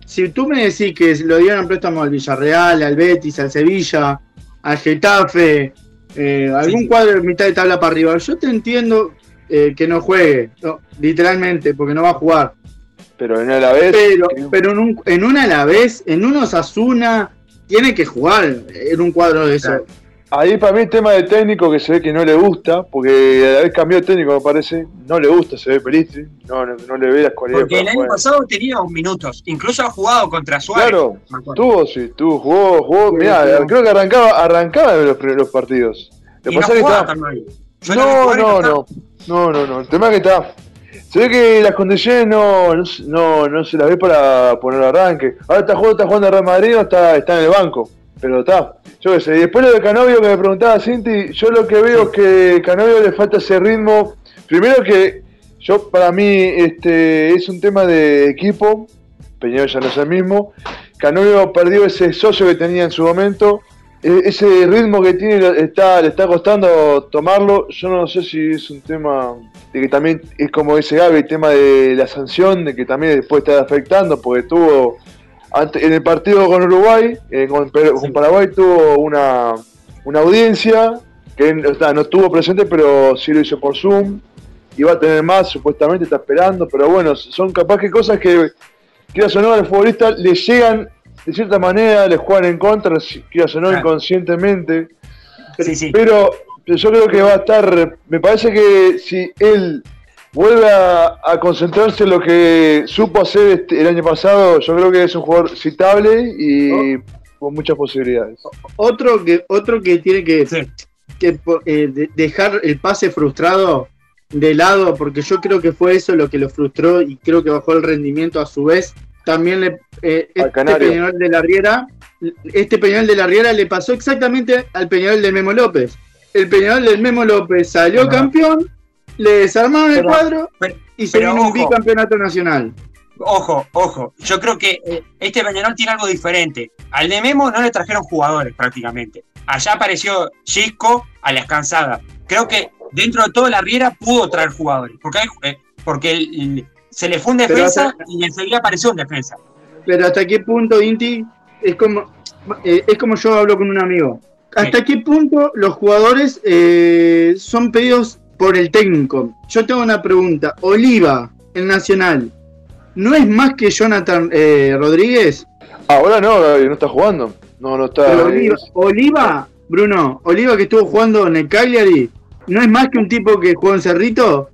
Si tú me decís que lo dieron en préstamo al Villarreal, al Betis, al Sevilla, al Getafe, eh, algún cuadro de mitad de tabla para arriba, yo te entiendo eh, que no juegue, literalmente, porque no va a jugar. Pero en una a vez. Pero, pero en, un, en una a la vez, en unos Asuna, tiene que jugar en un cuadro de eso. Ahí para mí el tema del técnico que se ve que no le gusta, porque a la vez cambió de técnico me parece, no le gusta, se ve Pelistri, no, no, le ve las cualidades. Porque el año pasado tenía un minutos, incluso ha jugado contra Suárez. Claro, tuvo, sí, tuvo, jugó, jugó, mirá, creo que arrancaba, arrancaba los, los partidos. Lo y no, que no, no, no, no, no, no, el tema es que está, se ve que las condiciones no, no, no, se las ve para poner arranque. Ahora está jugando, está jugando Real Madrid o está, está en el banco pero está, yo qué sé. Y después lo de Canovio que me preguntaba Cinti, yo lo que veo es que Canovio le falta ese ritmo. Primero que yo, para mí, este es un tema de equipo. Peñarol ya no es el mismo. Canovio perdió ese socio que tenía en su momento. E, ese ritmo que tiene está, le está costando tomarlo. Yo no sé si es un tema de que también es como ese Gaby, el tema de la sanción, de que también después está afectando, porque tuvo en el partido con Uruguay, eh, con, Paraguay tuvo una, audiencia que no estuvo presente, pero sí lo hizo por Zoom. Y va a tener más, supuestamente está esperando, pero bueno, son capaz que cosas que, quieras o no, al futbolista le llegan de cierta manera, les juegan en contra, quieras o no, inconscientemente. Pero yo creo que va a estar, me parece que si él vuelve a, concentrarse en lo que supo hacer este, el año pasado. Yo creo que es un jugador citable y oh. con muchas posibilidades. Otro que, otro que tiene que, eh, dejar el pase frustrado de lado, porque yo creo que fue eso lo que lo frustró y creo que bajó el rendimiento a su vez. También le, eh, este Peñarol de la Riera, este Peñarol de la Riera le pasó exactamente al Peñarol del Memo López. El Peñarol del Memo López salió campeón le desarmaron el cuadro y se vino un bicampeonato nacional. Ojo, ojo, yo creo que eh, este Peñarol tiene algo diferente. Al de Memo no le trajeron jugadores prácticamente. Allá apareció Chisco a la escansada. Creo que dentro de toda la Riera pudo traer jugadores. Porque, eh, porque se le fue un defensa y enseguida apareció un defensa. Pero hasta qué punto, Inti, es como, eh, es como yo hablo con un amigo. ¿Hasta qué punto los jugadores son pedidos por el técnico. Yo tengo una pregunta. Oliva, el Nacional, ¿no es más que Jonathan eh, Rodríguez? Ahora no, no está jugando. No, no está. Oliva, Bruno, Oliva que estuvo jugando en el Cagliari, ¿no es más que un tipo que jugó en Cerrito?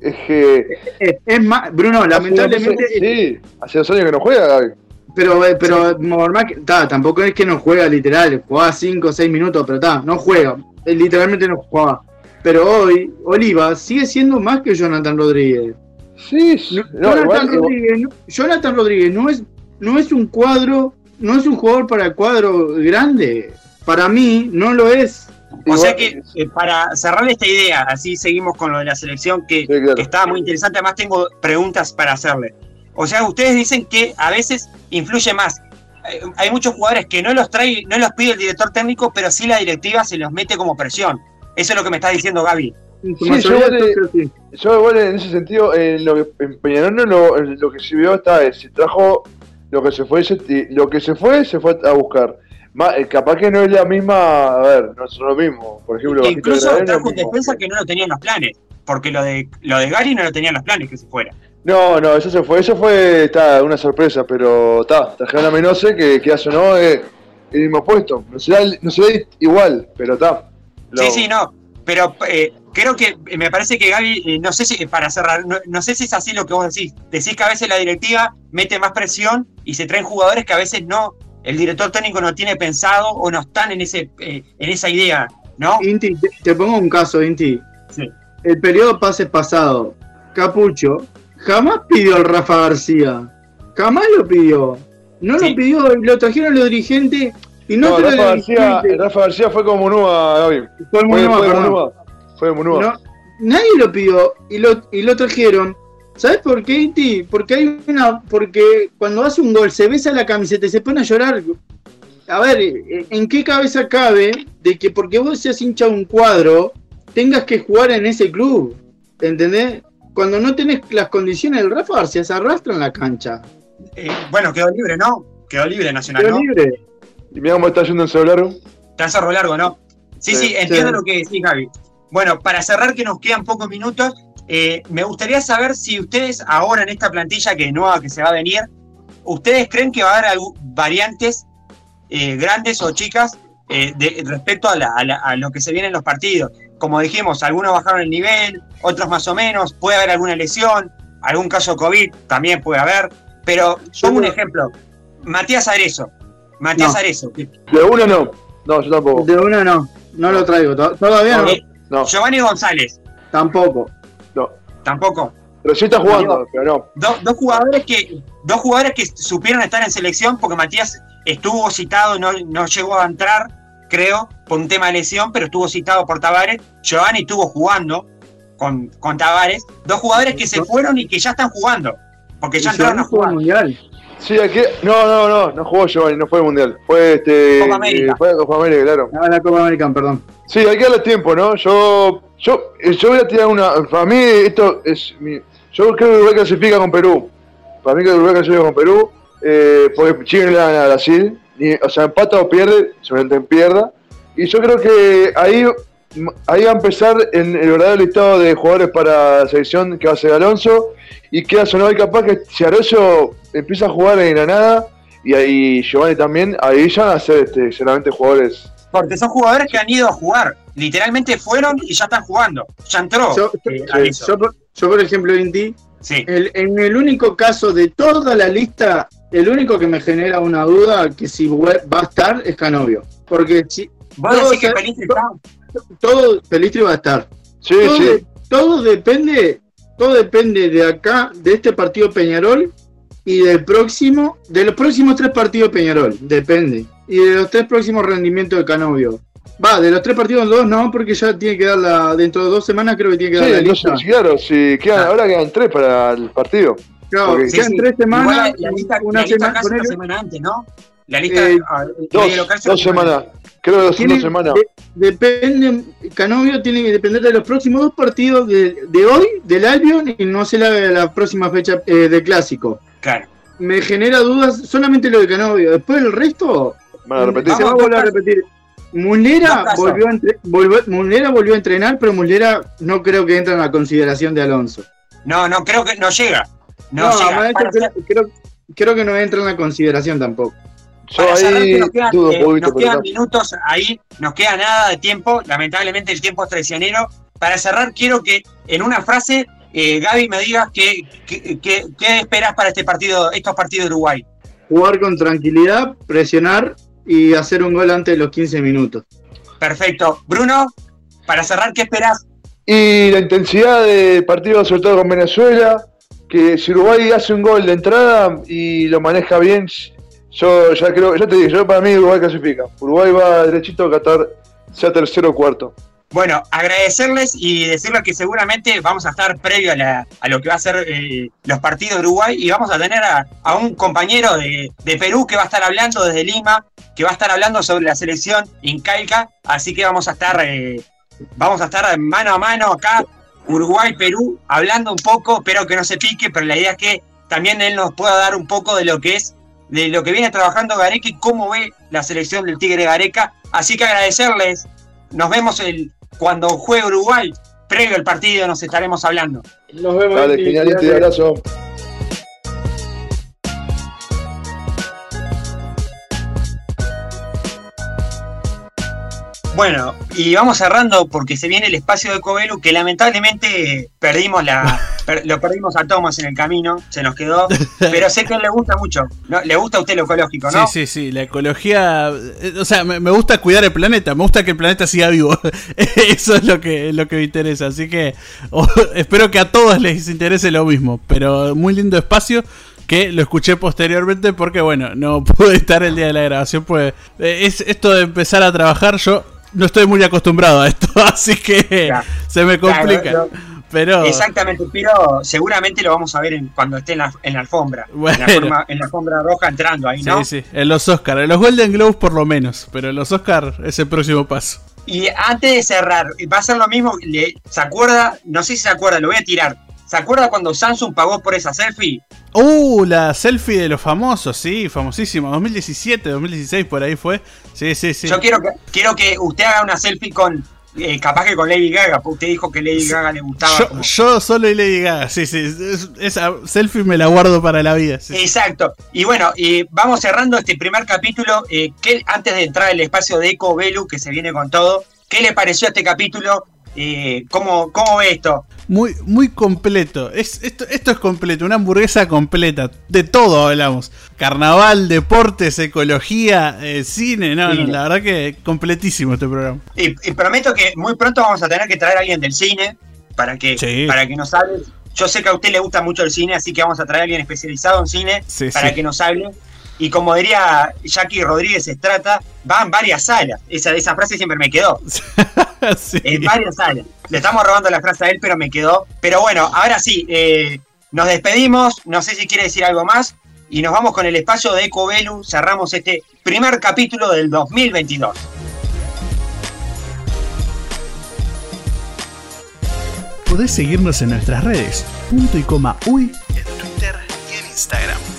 Es que. Es, más, Bruno, lamentablemente. sí, hace dos años que no juega, Gaby. Pero, eh, pero tampoco es que no juega literal, jugaba 5 o 6 minutos, pero está, no juega. Literalmente no jugaba. Pero hoy, Oliva sigue siendo más que Jonathan Rodríguez. Sí, Jonathan, Rodríguez, Jonathan Rodríguez no es, no es un cuadro, no es un jugador para cuadro grande. Para mí no lo es. O sea que eh, para cerrar esta idea, así seguimos con lo de la selección que, estaba muy interesante. Además tengo preguntas para hacerle. O sea, ustedes dicen que a veces influye más. Eh, hay muchos jugadores que no los trae, no los pide el director técnico, pero sí la directiva se los mete como presión. Eso es lo que me está diciendo Gaby. Sí, yo, igual, en ese sentido, en lo que en Peñarol lo, lo que se vio está es, se trajo lo que se fue, lo que se fue, se fue a buscar. Eh, capaz que no es la misma, a ver, no es lo mismo. Por ejemplo, incluso trajo un defensa que no lo tenía en los planes, porque lo de lo de Gary no lo tenía en los planes que se fuera. No, no, eso se fue, eso fue está, una sorpresa, pero está, trajeron a Menose que, que hace no es el mismo puesto. No será, no será igual, pero está. Sí, sí, no. Pero eh, creo que me parece que Gaby, eh, no sé si, para cerrar, no, sé si es así lo que vos decís. Decís que a veces la directiva mete más presión y se traen jugadores que a veces no el director técnico no tiene pensado o no están en, ese, eh, en esa idea, ¿no? Inti, te, pongo un caso, Inti. Sí. El periodo pase pasado, Capucho jamás pidió al Rafa García. Jamás lo pidió. No lo pidió, lo trajeron los dirigentes y no, Rafa, García, Rafa García fue como Munúa, Gaby. Fue, Munúa, fue, Munúa. nadie lo pidió y lo, y lo trajeron. ¿Sabes por qué, Inti? Porque hay una. Porque cuando hace un gol se besa la camiseta y se pone a llorar. A ver, ¿en qué cabeza cabe de que porque vos seas hincha de un cuadro, tengas que jugar en ese club? ¿Entendés? Cuando no tenés las condiciones del Rafa García se arrastra en la cancha. Eh, bueno, quedó libre, ¿no? Quedó libre Nacional, quedó libre. Y mira cómo está yendo en Cerro Largo. Está en Cerro Largo, ¿no? Sí, sí, entiendo lo que decís, Gaby. Bueno, para cerrar, que nos quedan pocos minutos, eh, me gustaría saber si ustedes ahora en esta plantilla que nueva que se va a venir, ¿ustedes creen que va a haber variantes eh, grandes o chicas eh, respecto a, lo que se viene en los partidos? Como dijimos, algunos bajaron el nivel, otros más o menos, puede haber alguna lesión, algún caso COVID también puede haber, pero pongo un ejemplo, Matías Arezo, Matías Arezo. De uno no, no, yo tampoco. De uno no, no lo traigo, todavía no. no. Giovanni González. Tampoco. Tampoco. Pero sí está jugando, pero no. dos, jugadores que, dos jugadores que supieron estar en selección porque Matías estuvo citado, no, no llegó a entrar, creo, por un tema de lesión, pero estuvo citado por Tavares. Giovanni estuvo jugando con, con Tavares. Dos jugadores que se fueron y que ya están jugando. Porque ya entraron a jugar. Mundial. Sí, aquí. No, no, no, no jugó Giovanni, no fue el mundial. Fue este. Copa América. fue Copa América, claro. Ah, la Copa América, perdón. Sí, hay que darle tiempo, ¿no? Yo yo, eh, yo voy a tirar una. Para mí, esto es. Mi, yo creo que Uruguay clasifica con Perú. Para mí, que Uruguay clasifica con Perú. Eh, porque Chile le gana a Brasil. o sea, empata o pierde, seguramente pierda. Y yo creo que ahí, ahí va a empezar en el verdadero listado de jugadores para la selección que va a ser Alonso. Y queda sonado y capaz que si Arroyo empieza a jugar en Granada y ahí Giovanni también, ahí ya van a ser este, seguramente jugadores porque son jugadores que han ido a jugar. Literalmente fueron y ya están jugando. Ya entró. Yo, eh, por ejemplo, Indy, sí. en el único caso de toda la lista, el único que me genera una duda que si va a estar es Canovio. Porque si. ¿Vos decís que Pelistri está? Todo, Pelistri va a estar. Sí, todo, sí. todo depende, todo depende de acá, de este partido Peñarol y del próximo, de los próximos tres partidos Peñarol, depende y de los tres próximos rendimientos de Canovio. Va, de los tres partidos, dos no, porque ya tiene que dar la. Dentro de dos semanas creo que tiene que dar la lista. Sí, claro, sí, quedan, ah. ahora quedan tres para el partido. Claro, quedan tres semanas. la, lista, una, la lista casi una semana antes, ¿no? La lista. Eh, ah, dos, dos semanas. Creo que dos semanas. depende, Canovio tiene que depender de los próximos dos partidos de, de hoy, del Albion, y no sé la, la próxima fecha eh, de clásico. Claro. Me genera dudas solamente lo de Canovio. Después el resto se va a volver a repetir. Mulera volvió, a volvió a entrenar, pero Mulera no creo que entre en la consideración de Alonso. No, no, creo que no llega. No, llega. creo, creo, que no entra en la consideración tampoco. Ahí nos quedan, eh, nos quedan minutos ahí, nos queda nada de tiempo. Lamentablemente el tiempo es traicionero. Para cerrar, quiero que en una frase eh, Gaby me digas qué, qué, esperas para este partido, estos partidos de Uruguay. Jugar con tranquilidad, presionar y hacer un gol antes de los 15 minutos. Perfecto. Bruno, para cerrar, ¿qué esperas? Y la intensidad del partido, sobre todo con Venezuela, que si Uruguay hace un gol de entrada y lo maneja bien, yo ya creo, ya te digo, yo para mí Uruguay clasifica. Uruguay va derechito a Qatar, sea tercero o cuarto. Bueno, agradecerles y decirles que seguramente vamos a estar previo a, lo que va a ser eh, los partidos de Uruguay y vamos a tener a, un compañero de, Perú que va a estar hablando desde Lima, que va a estar hablando sobre la selección incaica, así que vamos a estar, eh, vamos a estar mano a mano acá, Uruguay-Perú, hablando un poco, espero que no se pique, pero la idea es que también él nos pueda dar un poco de lo que es, de lo que viene trabajando Gareca y cómo ve la selección del Tigre Gareca. Así que agradecerles nos vemos el, cuando juegue Uruguay, previo al partido, nos estaremos hablando. Nos vemos. Dale, genial, abrazo. Bueno, y vamos cerrando porque se viene el espacio de Covelu que lamentablemente perdimos la, lo perdimos a Thomas en el camino, se nos quedó, pero sé que a él le gusta mucho. Le gusta a usted lo ecológico, ¿no? Sí, sí, sí, la ecología, eh, o sea, me, gusta cuidar el planeta, me gusta que el planeta siga vivo. Eso es lo que, lo que me interesa, así que espero que a todos les interese lo mismo, pero muy lindo espacio que lo escuché posteriormente porque bueno, no pude estar el día de la grabación, pues eh, es esto de empezar a trabajar, yo no estoy muy acostumbrado a esto, así que se me complica. pero... Exactamente, pero seguramente lo vamos a ver cuando esté en la, alfombra. En, la alfombra roja entrando ahí, ¿no? Sí, sí, en los Oscars. En los Golden Globes por lo menos, pero en los Oscars es el próximo paso. Y antes de cerrar, va a ser lo mismo, ¿se acuerda? No sé si se acuerda, lo voy a tirar. ¿Se acuerda cuando Samsung pagó por esa selfie? Uh, la selfie de los famosos, sí, famosísima. 2017, 2016, por ahí fue. Sí, sí, sí. Yo quiero que, quiero que usted haga una selfie con. Eh, capaz que con Lady Gaga, porque usted dijo que Lady Gaga le gustaba. Yo, solo y Lady Gaga, sí, sí. esa selfie me la guardo para la vida. Exacto. Y bueno, vamos cerrando este primer capítulo. Eh, que, antes de entrar al espacio de Eco Velu, que se viene con todo, ¿qué le pareció este capítulo? Eh, ¿cómo, ¿Cómo ve esto? Muy, muy completo. Es, esto, esto es completo, una hamburguesa completa. De todo hablamos. Carnaval, deportes, ecología, eh, cine. No, la verdad que completísimo este programa. Y, prometo que muy pronto vamos a tener que traer a alguien del cine para que, para que nos hable. Yo sé que a usted le gusta mucho el cine, así que vamos a traer a alguien especializado en cine para que nos hable y como diría Jackie Rodríguez Estrata, van varias salas. Esa, esa frase siempre me quedó. En varias salas. Le estamos robando la frase a él, pero me quedó. Pero bueno, ahora sí, eh, nos despedimos. No sé si quiere decir algo más. Y nos vamos con el espacio de Ecovelu. Cerramos este primer capítulo del 2022. Podés seguirnos en nuestras redes, punto y coma uy, en Twitter y en Instagram.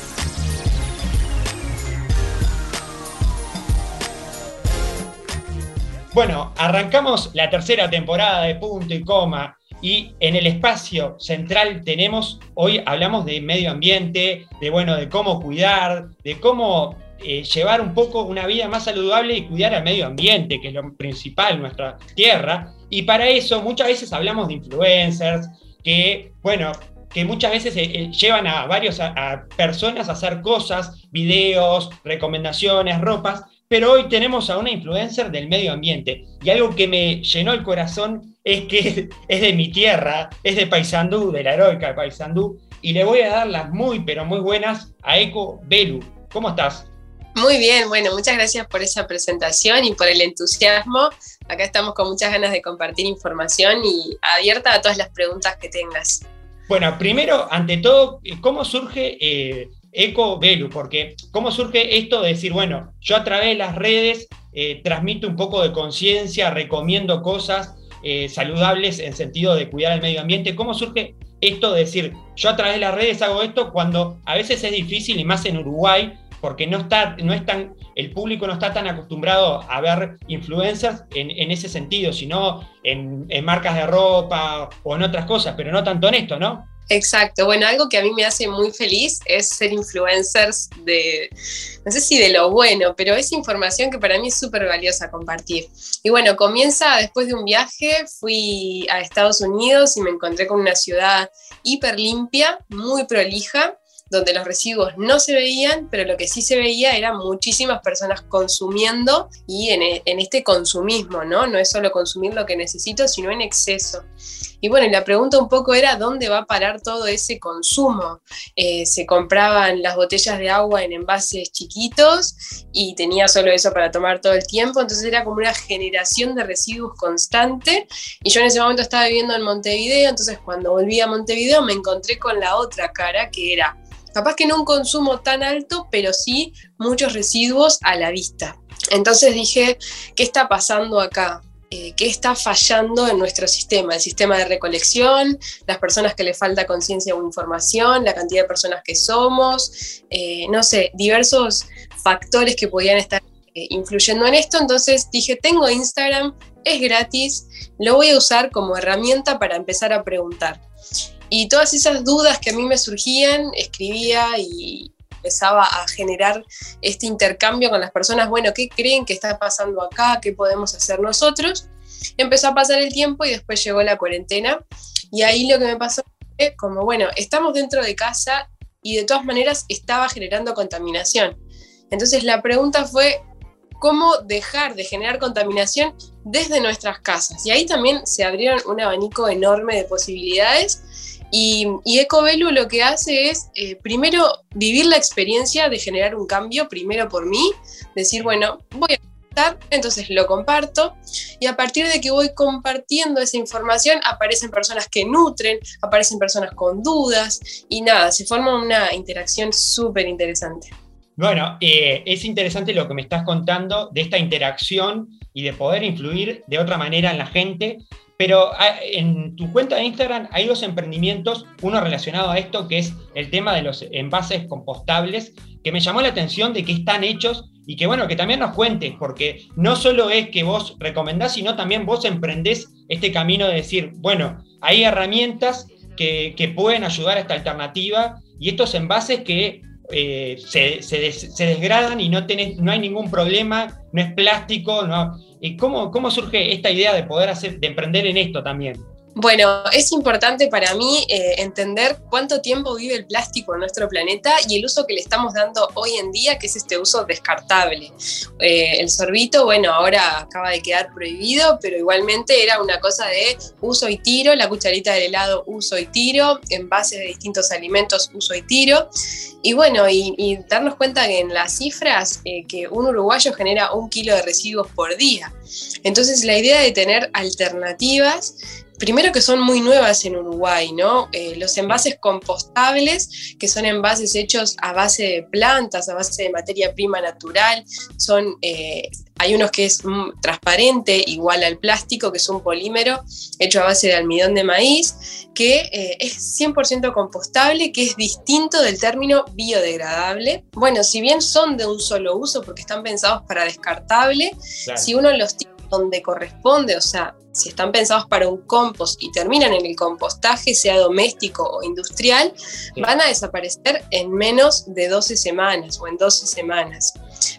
Bueno, arrancamos la tercera temporada de Punto y Coma y en el espacio central tenemos, hoy hablamos de medio ambiente, de bueno, de cómo cuidar, de cómo eh, llevar un poco una vida más saludable y cuidar al medio ambiente, que es lo principal, nuestra tierra. Y para eso muchas veces hablamos de influencers que, bueno, que muchas veces eh, eh, llevan a varios a personas a hacer cosas, videos, recomendaciones, ropas, pero hoy tenemos a una influencer del medio ambiente. Y algo que me llenó el corazón es que es de mi tierra, es de Paysandú, de la heroica de Paysandú, y le voy a dar las muy, pero muy buenas a Eco Belu. ¿Cómo estás? Muy bien, bueno, muchas gracias por esa presentación y por el entusiasmo. Acá estamos con muchas ganas de compartir información y abierta a todas las preguntas que tengas. Bueno, primero, ante todo, ¿cómo surge eh, Eco Velu, porque ¿cómo surge esto de decir, bueno, yo a través de las redes eh, transmito un poco de conciencia, recomiendo cosas eh, saludables en sentido de cuidar el medio ambiente? ¿Cómo surge esto de decir, yo a través de las redes hago esto cuando a veces es difícil y más en Uruguay? porque no está, no es tan, el público no está tan acostumbrado a ver influencers en, ese sentido, sino en, en, marcas de ropa o en otras cosas, pero no tanto en esto, ¿no? Exacto, bueno, algo que a mí me hace muy feliz es ser influencers de, no sé si de lo bueno, pero es información que para mí es súper valiosa compartir. Y bueno, comienza después de un viaje, fui a Estados Unidos y me encontré con una ciudad hiper limpia, muy prolija, donde los residuos no se veían, pero lo que sí se veía eran muchísimas personas consumiendo y en, en este consumismo, ¿no? No es solo consumir lo que necesito, sino en exceso. Y bueno, la pregunta un poco era dónde va a parar todo ese consumo. Eh, se compraban las botellas de agua en envases chiquitos y tenía solo eso para tomar todo el tiempo, entonces era como una generación de residuos constante. Y yo en ese momento estaba viviendo en Montevideo, entonces cuando volví a Montevideo me encontré con la otra cara que era capaz que no un consumo tan alto, pero sí muchos residuos a la vista. Entonces dije, ¿qué está pasando acá? eh, qué está fallando en nuestro sistema, el sistema de recolección, las personas que le falta conciencia o información, la cantidad de personas que somos, eh, no sé, diversos factores que podían estar eh, influyendo en esto. Entonces dije, tengo Instagram, es gratis, lo voy a usar como herramienta para empezar a preguntar. Y todas esas dudas que a mí me surgían, escribía y, empezaba a generar este intercambio con las personas, bueno, ¿qué creen que está pasando acá? ¿Qué podemos hacer nosotros? Empezó a pasar el tiempo y después llegó la cuarentena y ahí lo que me pasó como, bueno, estamos dentro de casa y de todas maneras estaba generando contaminación. Entonces la pregunta fue, ¿cómo dejar de generar contaminación desde nuestras casas? Y ahí también se abrieron un abanico enorme de posibilidades. Y, y Ecovelu lo que hace es, eh, primero, vivir la experiencia de generar un cambio, primero por mí, decir, bueno, voy a entonces lo comparto y a partir de que voy compartiendo esa información aparecen personas que nutren, aparecen personas con dudas y nada, se forma una interacción súper interesante. Bueno, eh, es interesante lo que me estás contando de esta interacción y de poder influir de otra manera en la gente, pero ah, en tu cuenta de Instagram hay dos emprendimientos, uno relacionado a esto, que es el tema de los envases compostables, que me llamó la atención de que están hechos y que bueno, que también nos cuentes, porque no solo es que vos recomendás, sino también vos emprendés este camino de decir, bueno, hay herramientas que, pueden ayudar a esta alternativa y estos envases que eh, se, desgradan y no, tenés, no hay ningún problema, no es plástico, no. ¿Cómo, ¿Cómo surge esta idea de poder hacer, de emprender en esto también? Bueno, es importante para mí eh, entender cuánto tiempo vive el plástico en nuestro planeta y el uso que le estamos dando hoy en día, que es este uso descartable. Eh, el sorbito, bueno, ahora acaba de quedar prohibido, pero igualmente era una cosa de uso y tiro, la cucharita del helado, uso y tiro, envases de distintos alimentos, uso y tiro. Y bueno, y, darnos cuenta que en las cifras, eh, que un uruguayo genera un kilo de residuos por día. Entonces, la idea de tener alternativas primero que son muy nuevas en Uruguay, ¿no? Eh, los envases compostables, que son envases hechos a base de plantas, a base de materia prima natural, son, eh, hay unos que es mm, transparente, igual al plástico, que es un polímero hecho a base de almidón de maíz, que eh, es 100% compostable, que es distinto del término biodegradable. Bueno, si bien son de un solo uso, porque están pensados para descartable, si uno los tiene donde corresponde, o sea, si están pensados para un compost y terminan en el compostaje, sea doméstico o industrial, van a desaparecer en menos de 12 semanas o en 12 semanas.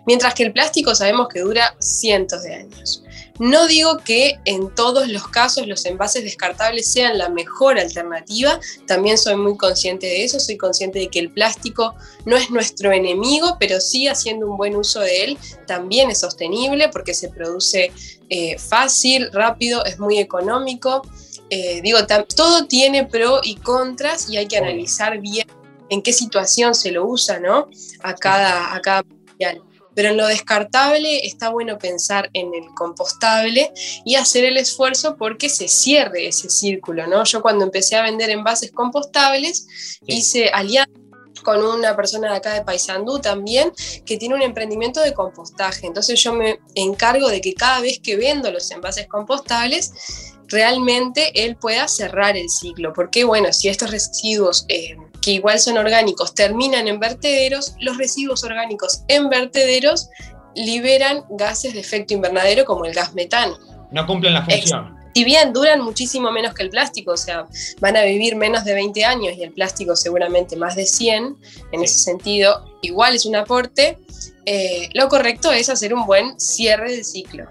Mientras que el plástico sabemos que dura cientos de años. No digo que en todos los casos los envases descartables sean la mejor alternativa, también soy muy consciente de eso, soy consciente de que el plástico no es nuestro enemigo, pero sí haciendo un buen uso de él también es sostenible porque se produce eh, fácil, rápido, es muy económico. Eh, digo, todo tiene pro y contras y hay que analizar bien en qué situación se lo usa, ¿no? A cada, a cada material. Pero en lo descartable está bueno pensar en el compostable y hacer el esfuerzo porque se cierre ese círculo, ¿no? Yo cuando empecé a vender envases compostables hice alianzas con una persona de acá de Paysandú también, que tiene un emprendimiento de compostaje. Entonces yo me encargo de que cada vez que vendo los envases compostables, realmente él pueda cerrar el ciclo. Porque bueno, si estos residuos eh, que igual son orgánicos, terminan en vertederos, los residuos orgánicos en vertederos liberan gases de efecto invernadero como el gas metano. No cumplen la función. Si bien duran muchísimo menos que el plástico, o sea, van a vivir menos de 20 años y el plástico seguramente más de 100, en ese sentido, igual es un aporte, eh, lo correcto es hacer un buen cierre del ciclo.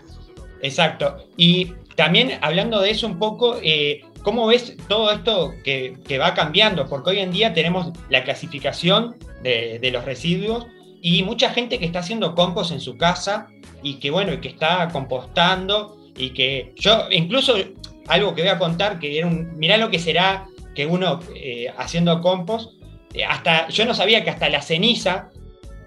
Exacto. Y también hablando de eso un poco, eh, ¿Cómo ves todo esto que, va cambiando? Porque hoy en día tenemos la clasificación de, los residuos y mucha gente que está haciendo compost en su casa y que bueno, que está compostando y que yo incluso algo que voy a contar que era un, mirá lo que será que uno eh, haciendo compost, eh, hasta yo no sabía que hasta la ceniza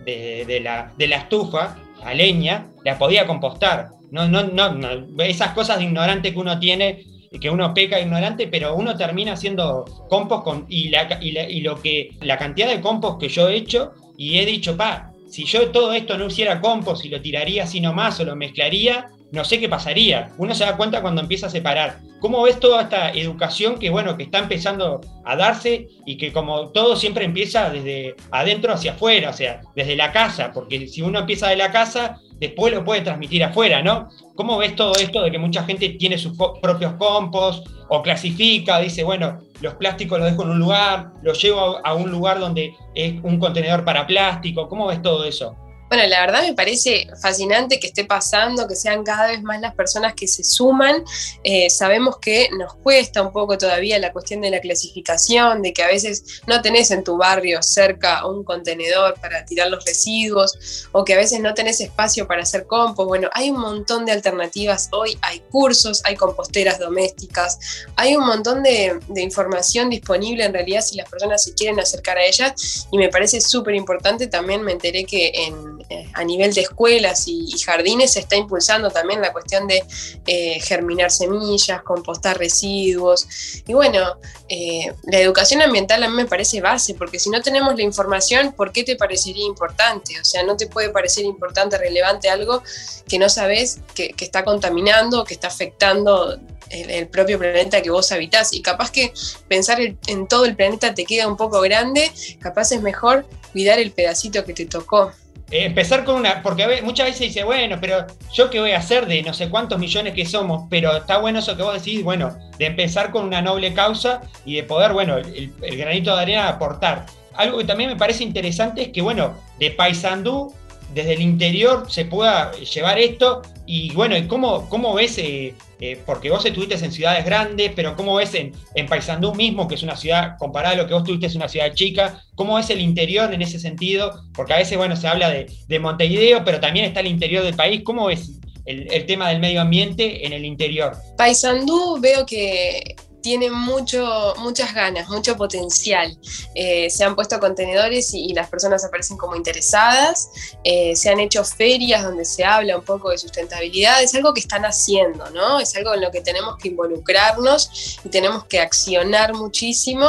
de, la, de la estufa, la leña, la podía compostar. No, no, no, no, esas cosas de ignorante que uno tiene que uno peca ignorante, pero uno termina haciendo compost con, y, la, y, lo que, la cantidad de compost que yo he hecho y he dicho, pa, si yo todo esto no hiciera compost y lo tiraría así nomás o lo mezclaría, no sé qué pasaría. Uno se da cuenta cuando empieza a separar. ¿Cómo ves toda esta educación que, bueno, que está empezando a darse y que como todo siempre empieza desde adentro hacia afuera, o sea, desde la casa, porque si uno empieza de la casa, después lo puede transmitir afuera, ¿no? ¿Cómo ves todo esto de que mucha gente tiene sus propios compost o clasifica, dice, bueno, los plásticos los dejo en un lugar, los llevo a un lugar donde es un contenedor para plástico? ¿Cómo ves todo eso? Bueno, la verdad me parece fascinante que esté pasando, que sean cada vez más las personas que se suman. Eh, sabemos que nos cuesta un poco todavía la cuestión de la clasificación, de que a veces no tenés en tu barrio cerca un contenedor para tirar los residuos o que a veces no tenés espacio para hacer compost. Bueno, hay un montón de alternativas hoy, hay cursos, hay composteras domésticas, hay un montón de, información disponible en realidad si las personas se quieren acercar a ellas y me parece súper importante. También me enteré que en a nivel de escuelas y, jardines se está impulsando también la cuestión de eh, germinar semillas, compostar residuos. Y bueno, eh, la educación ambiental a mí me parece base, porque si no tenemos la información, ¿por qué te parecería importante? O sea, no te puede parecer importante, relevante algo que no sabes que, está contaminando, que está afectando el, propio planeta que vos habitás. Y capaz que pensar en todo el planeta te queda un poco grande, capaz es mejor cuidar el pedacito que te tocó. Eh, empezar con una, porque muchas veces dice, bueno, pero yo qué voy a hacer de no sé cuántos millones que somos, pero está bueno eso que vos decís, bueno, de empezar con una noble causa y de poder, bueno, el, granito de arena aportar. Algo que también me parece interesante es que, bueno, de Paysandú, desde el interior se pueda llevar esto y, bueno, ¿cómo, cómo ves eh, eh, porque vos estuviste en ciudades grandes, pero ¿cómo ves en, en Paysandú mismo, que es una ciudad, comparada a lo que vos tuviste, es una ciudad chica? ¿Cómo es el interior en ese sentido? Porque a veces, bueno, se habla de, de Montevideo, pero también está el interior del país. ¿Cómo ves el, el tema del medio ambiente en el interior? Paysandú veo que tiene mucho, muchas ganas, mucho potencial. Eh, se han puesto contenedores y, las personas aparecen como interesadas. Eh, se han hecho ferias donde se habla un poco de sustentabilidad. Es algo que están haciendo, ¿no? Es algo en lo que tenemos que involucrarnos y tenemos que accionar muchísimo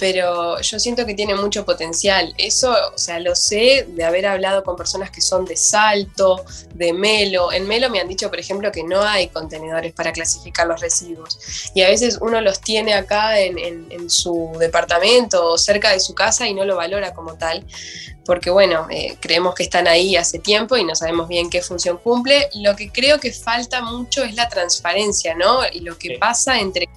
pero yo siento que tiene mucho potencial. Eso, o sea, lo sé de haber hablado con personas que son de Salto, de Melo. En Melo me han dicho, por ejemplo, que no hay contenedores para clasificar los residuos. Y a veces uno los tiene acá en, su departamento o cerca de su casa y no lo valora como tal. Porque bueno, eh, creemos que están ahí hace tiempo y no sabemos bien qué función cumple. Lo que creo que falta mucho es la transparencia, ¿no? Y lo que pasa entre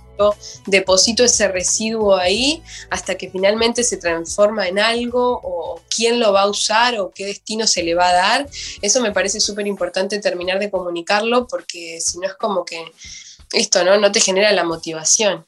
deposito ese residuo ahí hasta que finalmente se transforma en algo o quién lo va a usar o qué destino se le va a dar. Eso me parece súper importante terminar de comunicarlo porque si no es como que esto no, no te genera la motivación.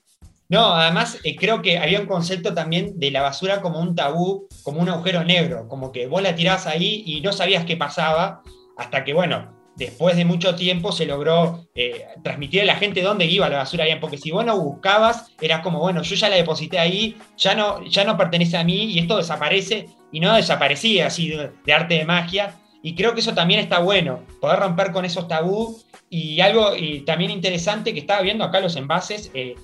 No, además eh, creo que había un concepto también de la basura como un tabú, como un agujero negro, como que vos la tirás ahí y no sabías qué pasaba, hasta que, bueno, después de mucho tiempo se logró eh, transmitir a la gente dónde iba la basura bien, porque si vos no buscabas, era como, bueno, yo ya la deposité ahí, ya no, ya no pertenece a mí y esto desaparece y no desaparecía así de, arte de magia. Y creo que eso también está bueno, poder romper con esos tabú y algo también interesante que estaba viendo acá los envases, eh,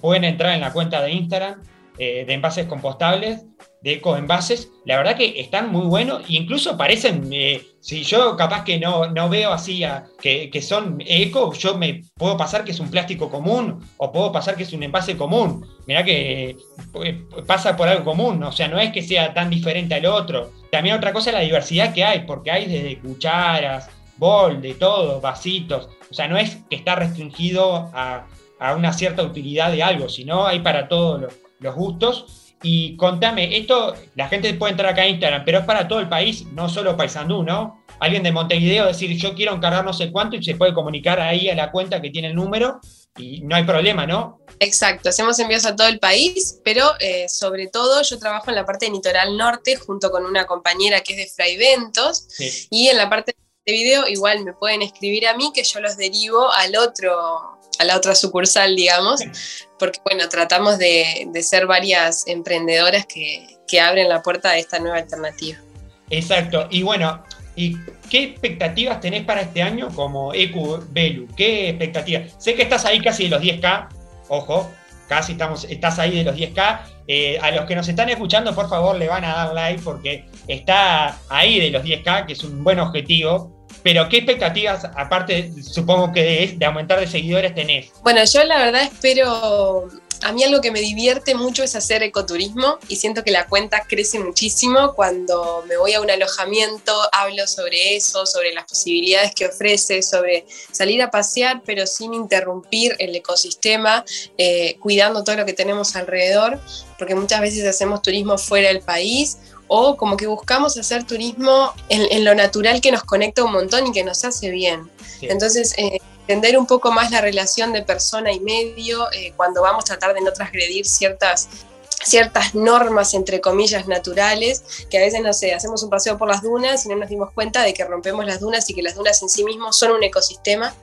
pueden entrar en la cuenta de Instagram eh, de envases compostables de ecoenvases, la verdad que están muy buenos, incluso parecen, eh, si yo capaz que no, no veo así que, son eco, yo me puedo pasar que es un plástico común o puedo pasar que es un envase común. Mirá que eh, pasa por algo común, o sea, no es que sea tan diferente al otro. También otra cosa es la diversidad que hay, porque hay desde cucharas, bol, de todo, vasitos. O sea, no es que está restringido a, una cierta utilidad de algo, sino hay para todos los gustos y contame, esto, la gente puede entrar acá a Instagram, pero es para todo el país, no solo Paysandú, ¿no? Alguien de Montevideo decir, yo quiero encargar no sé cuánto y se puede comunicar ahí a la cuenta que tiene el número y no hay problema, ¿no? Exacto, hacemos envíos a todo el país, pero eh, sobre todo yo trabajo en la parte de Litoral Norte junto con una compañera que es de Fraiventos y en la parte de video igual me pueden escribir a mí que yo los derivo al otro a la otra sucursal, digamos, porque bueno, tratamos de, ser varias emprendedoras que, abren la puerta a esta nueva alternativa. Exacto, y bueno, ¿y qué expectativas tenés para este año como EQ Belu? ¿Qué expectativas? Sé que estás ahí casi de los 10K, ojo, casi estamos, estás ahí de los 10K. Eh, a los que nos están escuchando, por favor, le van a dar like porque está ahí de los 10K, que es un buen objetivo. Pero ¿qué expectativas, aparte, supongo que de, de aumentar de seguidores, tenés? Bueno, yo la verdad espero a mí algo que me divierte mucho es hacer ecoturismo y siento que la cuenta crece muchísimo cuando me voy a un alojamiento, hablo sobre eso, sobre las posibilidades que ofrece, sobre salir a pasear pero sin interrumpir el ecosistema, eh, cuidando todo lo que tenemos alrededor, porque muchas veces hacemos turismo fuera del país o como que buscamos hacer turismo en, lo natural que nos conecta un montón y que nos hace bien. Entonces, eh, entender un poco más la relación de persona y medio eh, cuando vamos a tratar de no transgredir ciertas ciertas normas, entre comillas, naturales, que a veces, no sé, hacemos un paseo por las dunas y no nos dimos cuenta de que rompemos las dunas y que las dunas en sí mismos son un ecosistema.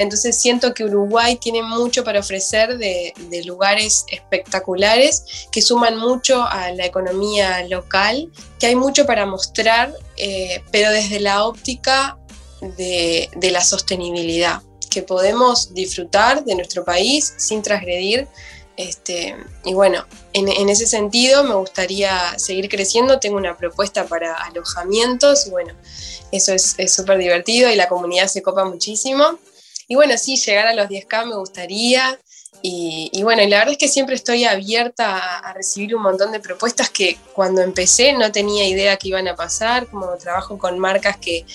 Entonces siento que Uruguay tiene mucho para ofrecer de, lugares espectaculares que suman mucho a la economía local, que hay mucho para mostrar, eh, pero desde la óptica de, de la sostenibilidad, que podemos disfrutar de nuestro país sin transgredir este, y bueno, en, ese sentido me gustaría seguir creciendo. Tengo una propuesta para alojamientos bueno, eso es súper divertido y la comunidad se copa muchísimo. Y bueno, sí, llegar a los 10K me gustaría. Y, bueno, y la verdad es que siempre estoy abierta a, recibir un montón de propuestas que cuando empecé no tenía idea que iban a pasar, como trabajo con marcas que,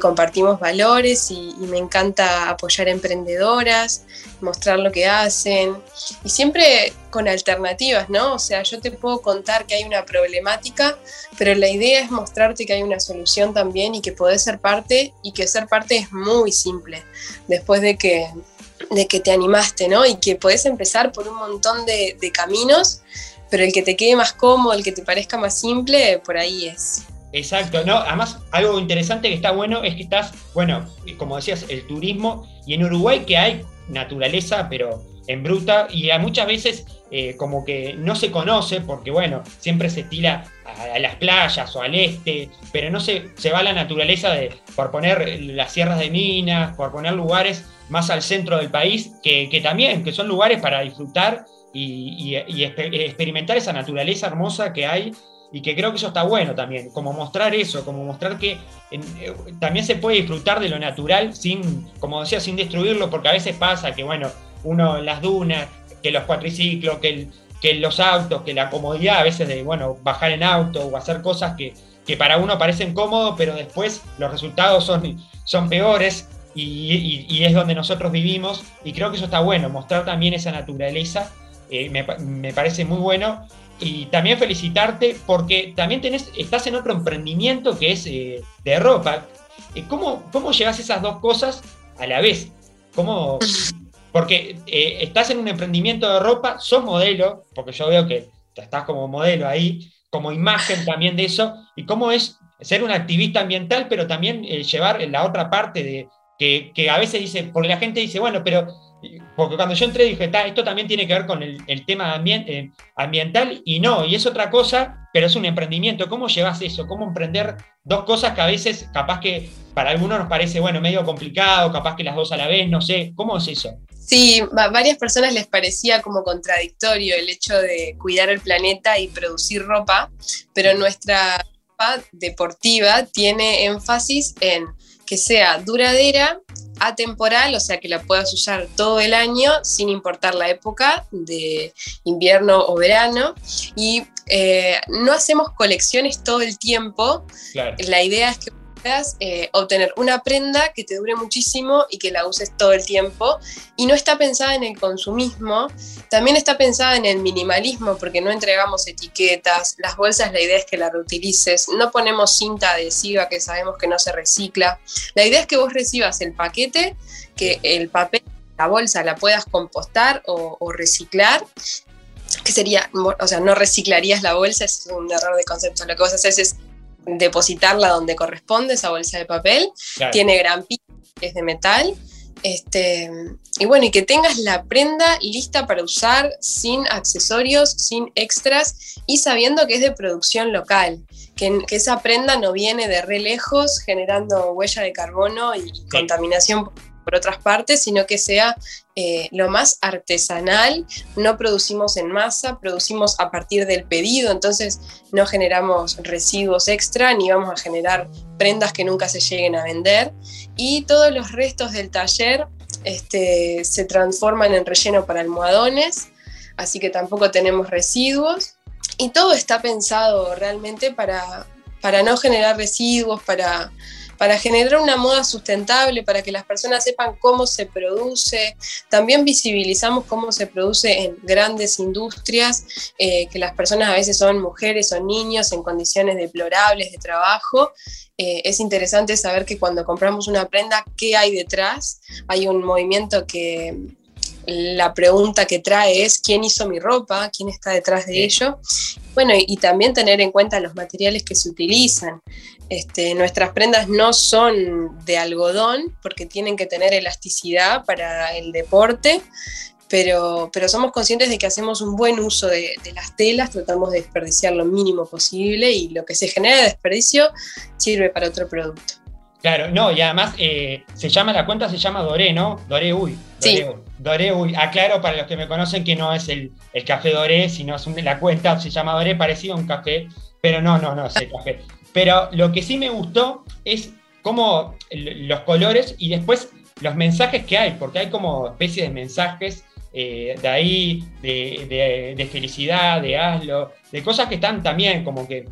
compartimos valores y, me encanta apoyar emprendedoras, mostrar lo que hacen y siempre con alternativas, ¿no? O sea, yo te puedo contar que hay una problemática, pero la idea es mostrarte que hay una solución también y que podés ser parte y que ser parte es muy simple. Después de que de que te animaste, ¿no? Y que podés empezar por un montón de, caminos, pero el que te quede más cómodo, el que te parezca más simple, por ahí es. Exacto, ¿no? Además, algo interesante que está bueno es que estás, bueno, como decías, el turismo, y en Uruguay que hay naturaleza, pero en bruta, y a muchas veces eh, como que no se conoce, porque bueno, siempre se estila a, las playas o al este, pero no se, se va a la naturaleza de, por poner las sierras de minas, por poner lugares más al centro del país, que, también, que son lugares para disfrutar y, experimentar esa naturaleza hermosa que hay y que creo que eso está bueno también, como mostrar eso, como mostrar que eh, también se puede disfrutar de lo natural sin, como decía, sin destruirlo, porque a veces pasa que, bueno, uno las dunas, que los cuatriciclos, que, que los autos, que la comodidad a veces de, bueno, bajar en auto o hacer cosas que, que para uno parecen cómodos, pero después los resultados son, son peores y, es donde nosotros vivimos y creo que eso está bueno, mostrar también esa naturaleza, eh, me, parece muy bueno y también felicitarte porque también tenés, estás en otro emprendimiento que es eh, de ropa. Eh, ¿Cómo, ¿Cómo llevas esas dos cosas a la vez? ¿Cómo, porque estás en un emprendimiento de ropa, sos modelo, porque yo veo que estás como modelo ahí, como imagen también de eso, y cómo es ser un activista ambiental, pero también llevar la otra parte de, que, a veces dice, porque la gente dice, bueno, pero, porque cuando yo entré dije, esto también tiene que ver con el, tema eh, ambiental y no, y es otra cosa, pero es un emprendimiento. ¿Cómo llevas eso? ¿Cómo emprender dos cosas que a veces capaz que para algunos nos parece, bueno, medio complicado, capaz que las dos a la vez, no sé, ¿cómo es eso? Sí, a varias personas les parecía como contradictorio el hecho de cuidar el planeta y producir ropa, pero nuestra ropa deportiva tiene énfasis en que sea duradera, atemporal, o sea que la puedas usar todo el año sin importar la época de invierno o verano. Y eh, no hacemos colecciones todo el tiempo. La idea es que eh, obtener una prenda que te dure muchísimo y que la uses todo el tiempo. Y no está pensada en el consumismo, también está pensada en el minimalismo, porque no entregamos etiquetas, las bolsas la idea es que la reutilices, no ponemos cinta adhesiva que sabemos que no se recicla. La idea es que vos recibas el paquete, que el papel, la bolsa la puedas compostar o, reciclar que sería, o sea, no reciclarías la bolsa, es un error de concepto. Lo que vos haces es depositarla donde corresponde esa bolsa de papel. Tiene gran es de metal. Este, y bueno, y que tengas la prenda lista para usar sin accesorios, sin extras y sabiendo que es de producción local, que, que esa prenda no viene de re lejos generando huella de carbono y contaminación por otras partes, sino que sea eh, lo más artesanal. No producimos en masa, producimos a partir del pedido, entonces no generamos residuos extra ni vamos a generar prendas que nunca se lleguen a vender. Y todos los restos del taller este, se transforman en relleno para almohadones, así que tampoco tenemos residuos. Y todo está pensado realmente para, para no generar residuos, para para generar una moda sustentable, para que las personas sepan cómo se produce. También visibilizamos cómo se produce en grandes industrias, eh, que las personas a veces son mujeres o niños en condiciones deplorables de trabajo. Eh, es interesante saber que cuando compramos una prenda, ¿qué hay detrás? Hay un movimiento que la pregunta que trae es quién hizo mi ropa, quién está detrás de ello. Bueno, y, también tener en cuenta los materiales que se utilizan. Este, nuestras prendas no son de algodón porque tienen que tener elasticidad para el deporte, pero, pero somos conscientes de que hacemos un buen uso de, las telas, tratamos de desperdiciar lo mínimo posible y lo que se genera de desperdicio sirve para otro producto. Claro, no, y además eh, se llama, la cuenta se llama Doré, ¿no? Doré Uy. sí. Doré Uy. Aclaro para los que me conocen que no es el, café Doré, sino es la cuenta se llama Doré, parecido a un café, pero no, no, no es el café. Pero lo que sí me gustó es como los colores y después los mensajes que hay, porque hay como especies de mensajes eh, de ahí, de, de, felicidad, de hazlo, de cosas que están también como que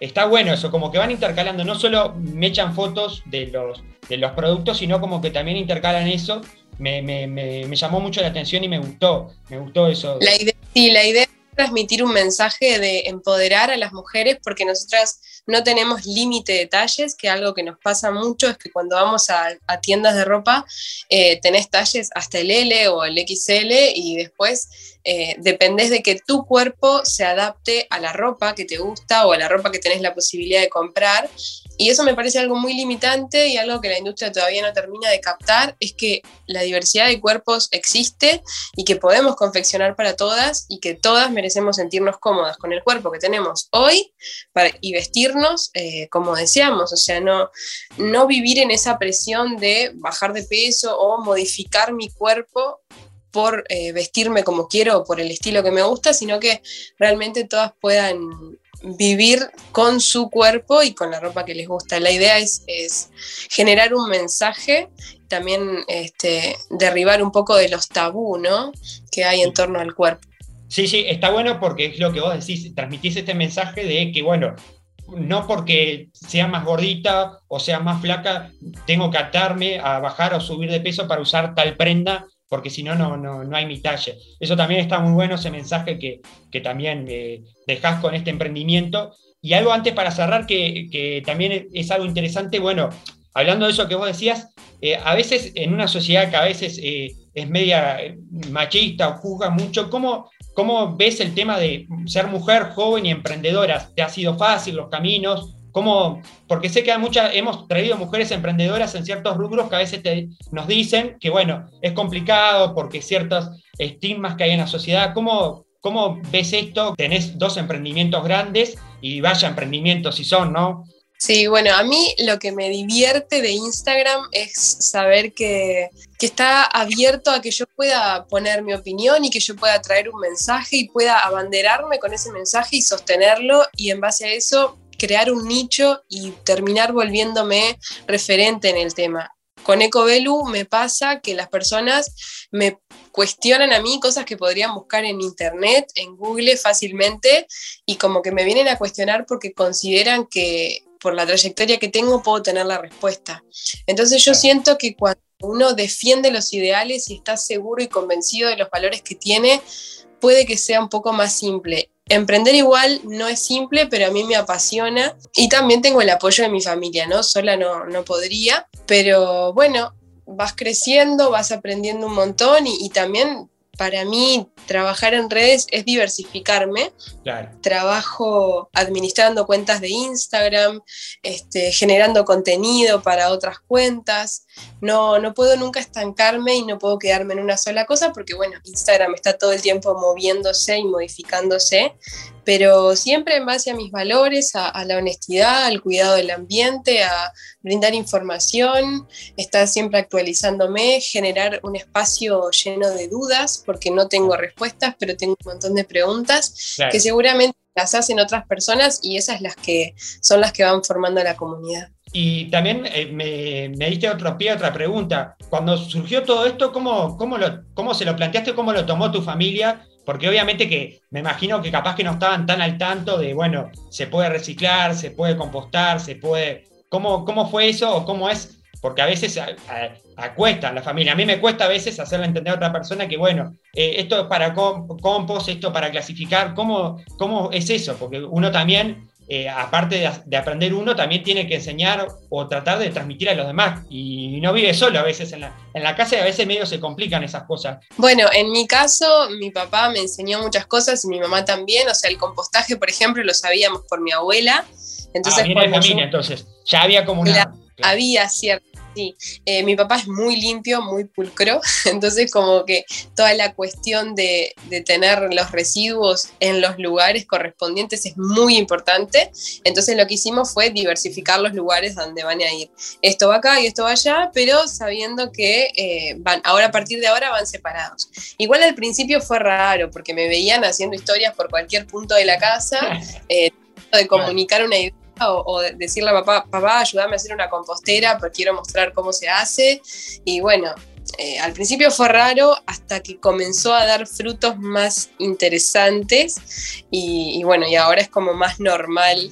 está bueno eso, como que van intercalando, no solo me echan fotos de los, de los productos, sino como que también intercalan eso. Me, me, me, llamó mucho la atención y me gustó, me gustó eso. La idea, sí, la idea transmitir un mensaje de empoderar a las mujeres porque nosotras no tenemos límite de talles, que algo que nos pasa mucho es que cuando vamos a, tiendas de ropa eh, tenés talles hasta el L o el XL y después eh, dependés de que tu cuerpo se adapte a la ropa que te gusta o a la ropa que tenés la posibilidad de comprar y eso me parece algo muy limitante y algo que la industria todavía no termina de captar, es que la diversidad de cuerpos existe y que podemos confeccionar para todas y que todas merecemos sentirnos cómodas con el cuerpo que tenemos hoy para, y vestirnos eh, como deseamos. O sea, no, no vivir en esa presión de bajar de peso o modificar mi cuerpo por eh, vestirme como quiero o por el estilo que me gusta, sino que realmente todas puedan vivir con su cuerpo y con la ropa que les gusta. La idea es, generar un mensaje, también este, derribar un poco de los tabú ¿no? que hay en torno al cuerpo. Sí, sí, está bueno porque es lo que vos decís, transmitís este mensaje de que, bueno, no porque sea más gordita o sea más flaca, tengo que atarme a bajar o subir de peso para usar tal prenda porque si no, no, no hay mi talle. Eso también está muy bueno, ese mensaje que, que también eh, dejás con este emprendimiento. Y algo antes para cerrar, que, que, también es algo interesante, bueno, hablando de eso que vos decías, eh, a veces en una sociedad que a veces eh, es media machista o juzga mucho, ¿cómo, ¿cómo ves el tema de ser mujer joven y emprendedora? ¿Te ha sido fácil los caminos? ¿Cómo? Porque sé que muchas, hemos traído mujeres emprendedoras en ciertos rubros que a veces nos dicen que, bueno, es complicado porque ciertos estigmas que hay en la sociedad. ¿Cómo, cómo ves esto? Tenés dos emprendimientos grandes y vaya emprendimientos si son, ¿no? Sí, bueno, a mí lo que me divierte de Instagram es saber que, que, está abierto a que yo pueda poner mi opinión y que yo pueda traer un mensaje y pueda abanderarme con ese mensaje y sostenerlo y en base a eso crear un nicho y terminar volviéndome referente en el tema. Con Ecovelu me pasa que las personas me cuestionan a mí cosas que podrían buscar en internet, en Google fácilmente, y como que me vienen a cuestionar porque consideran que por la trayectoria que tengo puedo tener la respuesta. Entonces yo siento que cuando uno defiende los ideales y está seguro y convencido de los valores que tiene, puede que sea un poco más simple. Emprender igual no es simple, pero a mí me apasiona y también tengo el apoyo de mi familia, ¿no? Sola no, no podría, pero bueno, vas creciendo, vas aprendiendo un montón y, y también para mí trabajar en redes es diversificarme. Trabajo administrando cuentas de Instagram, este, generando contenido para otras cuentas. No, no puedo nunca estancarme y no puedo quedarme en una sola cosa porque, bueno, Instagram está todo el tiempo moviéndose y modificándose pero siempre en base a mis valores, a, la honestidad, al cuidado del ambiente, a brindar información, estar siempre actualizándome, generar un espacio lleno de dudas, porque no tengo respuestas, pero tengo un montón de preguntas que seguramente las hacen otras personas y esas las que son las que van formando la comunidad. Y también eh, me, me, diste otro pie, otra pregunta. Cuando surgió todo esto, ¿cómo, cómo, lo, ¿cómo se lo planteaste? ¿Cómo lo tomó tu familia? Porque obviamente que me imagino que capaz que no estaban tan al tanto de, bueno, se puede reciclar, se puede compostar, se puede ¿Cómo, cómo fue eso o cómo es? Porque a veces la familia. A mí me cuesta a veces hacerle entender a otra persona que, bueno, eh, esto es para compost, esto para clasificar. ¿Cómo, ¿Cómo es eso? Porque uno también eh, aparte de, aprender uno, también tiene que enseñar o tratar de transmitir a los demás. Y no vive solo a veces en la, en la casa y a veces medio se complican esas cosas. Bueno, en mi caso, mi papá me enseñó muchas cosas y mi mamá también. O sea, el compostaje, por ejemplo, lo sabíamos por mi abuela. Entonces, ah, familia, entonces. Ya había como una... Había cierta Sí, eh, mi papá es muy limpio, muy pulcro, entonces como que toda la cuestión de, tener los residuos en los lugares correspondientes es muy importante. Entonces lo que hicimos fue diversificar los lugares donde van a ir. Esto va acá y esto va allá, pero sabiendo que eh, van, ahora a partir de ahora van separados. Igual al principio fue raro porque me veían haciendo historias por cualquier punto de la casa, eh, de comunicar una idea o, decirle a papá, papá, ayúdame a hacer una compostera, porque quiero mostrar cómo se hace. Y bueno, eh, al principio fue raro hasta que comenzó a dar frutos más interesantes y, bueno, y ahora es como más normal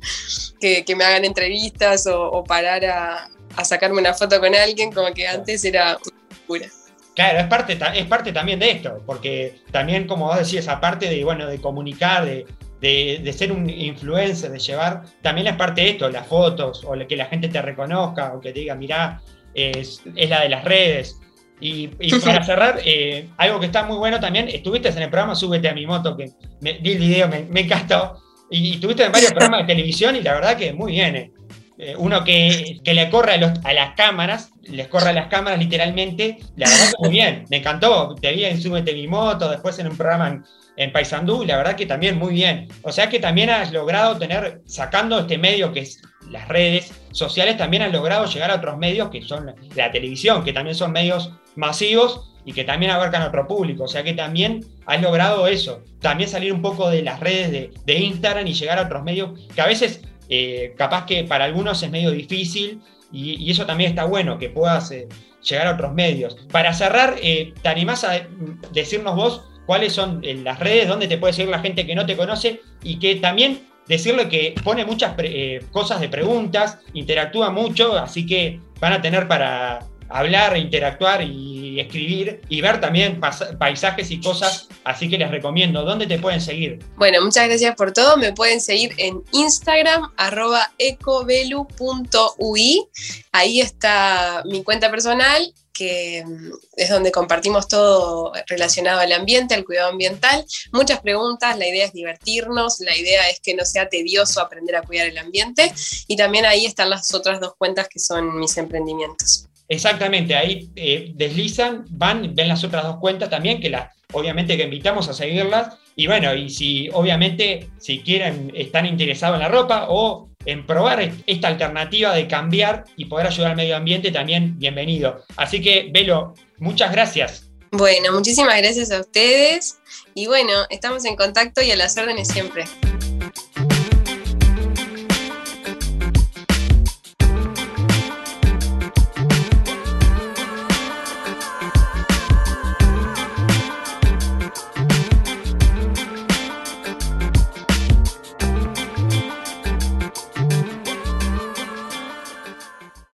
que, me hagan entrevistas o, parar a, sacarme una foto con alguien, como que antes era una locura. Claro, es parte, es parte también de esto, porque también, como vos decías, aparte de, bueno, de comunicar, de, de, ser un influencer, de llevar, también es parte de esto, las fotos, o que la gente te reconozca, o que te diga, mirá, es, la de las redes. Y, para cerrar, eh, algo que está muy bueno también, estuviste en el programa Súbete a mi moto, que me, vi el video, me, encantó, y, estuviste en varios programas de televisión y la verdad que muy bien. Eh. Eh, uno que, le corre a, las cámaras, les corre a las cámaras literalmente, la verdad que muy bien, me encantó, te vi en Súbete a mi moto, después en un programa en, en Paysandú, la verdad que también muy bien. O sea que también has logrado tener, sacando este medio que es las redes sociales, también has logrado llegar a otros medios que son la televisión, que también son medios masivos y que también abarcan a otro público. O sea que también has logrado eso, también salir un poco de las redes de, Instagram y llegar a otros medios que a veces eh, capaz que para algunos es medio difícil y, eso también está bueno, que puedas eh, llegar a otros medios. Para cerrar, eh, ¿te animás a decirnos vos cuáles son eh, las redes donde te puede seguir la gente que no te conoce y que también decirle que pone muchas eh, cosas de preguntas, interactúa mucho, así que van a tener para hablar, interactuar y escribir y ver también paisajes y cosas, así que les recomiendo. ¿Dónde te pueden seguir? Bueno, muchas gracias por todo. Me pueden seguir en Instagram, arroba ecovelu.ui. Ahí está mi cuenta personal que mm, es donde compartimos todo relacionado al ambiente, al cuidado ambiental. Muchas preguntas, la idea es divertirnos, la idea es que no sea tedioso aprender a cuidar el ambiente y también ahí están las otras dos cuentas que son mis emprendimientos. Exactamente, ahí eh, deslizan, van, ven las otras dos cuentas también, que las, obviamente que invitamos a seguirlas. Y bueno, y si obviamente si quieren, están interesados en la ropa o en probar esta alternativa de cambiar y poder ayudar al medio ambiente, también bienvenido. Así que, Velo, muchas gracias. Bueno, muchísimas gracias a ustedes y bueno, estamos en contacto y a las órdenes siempre.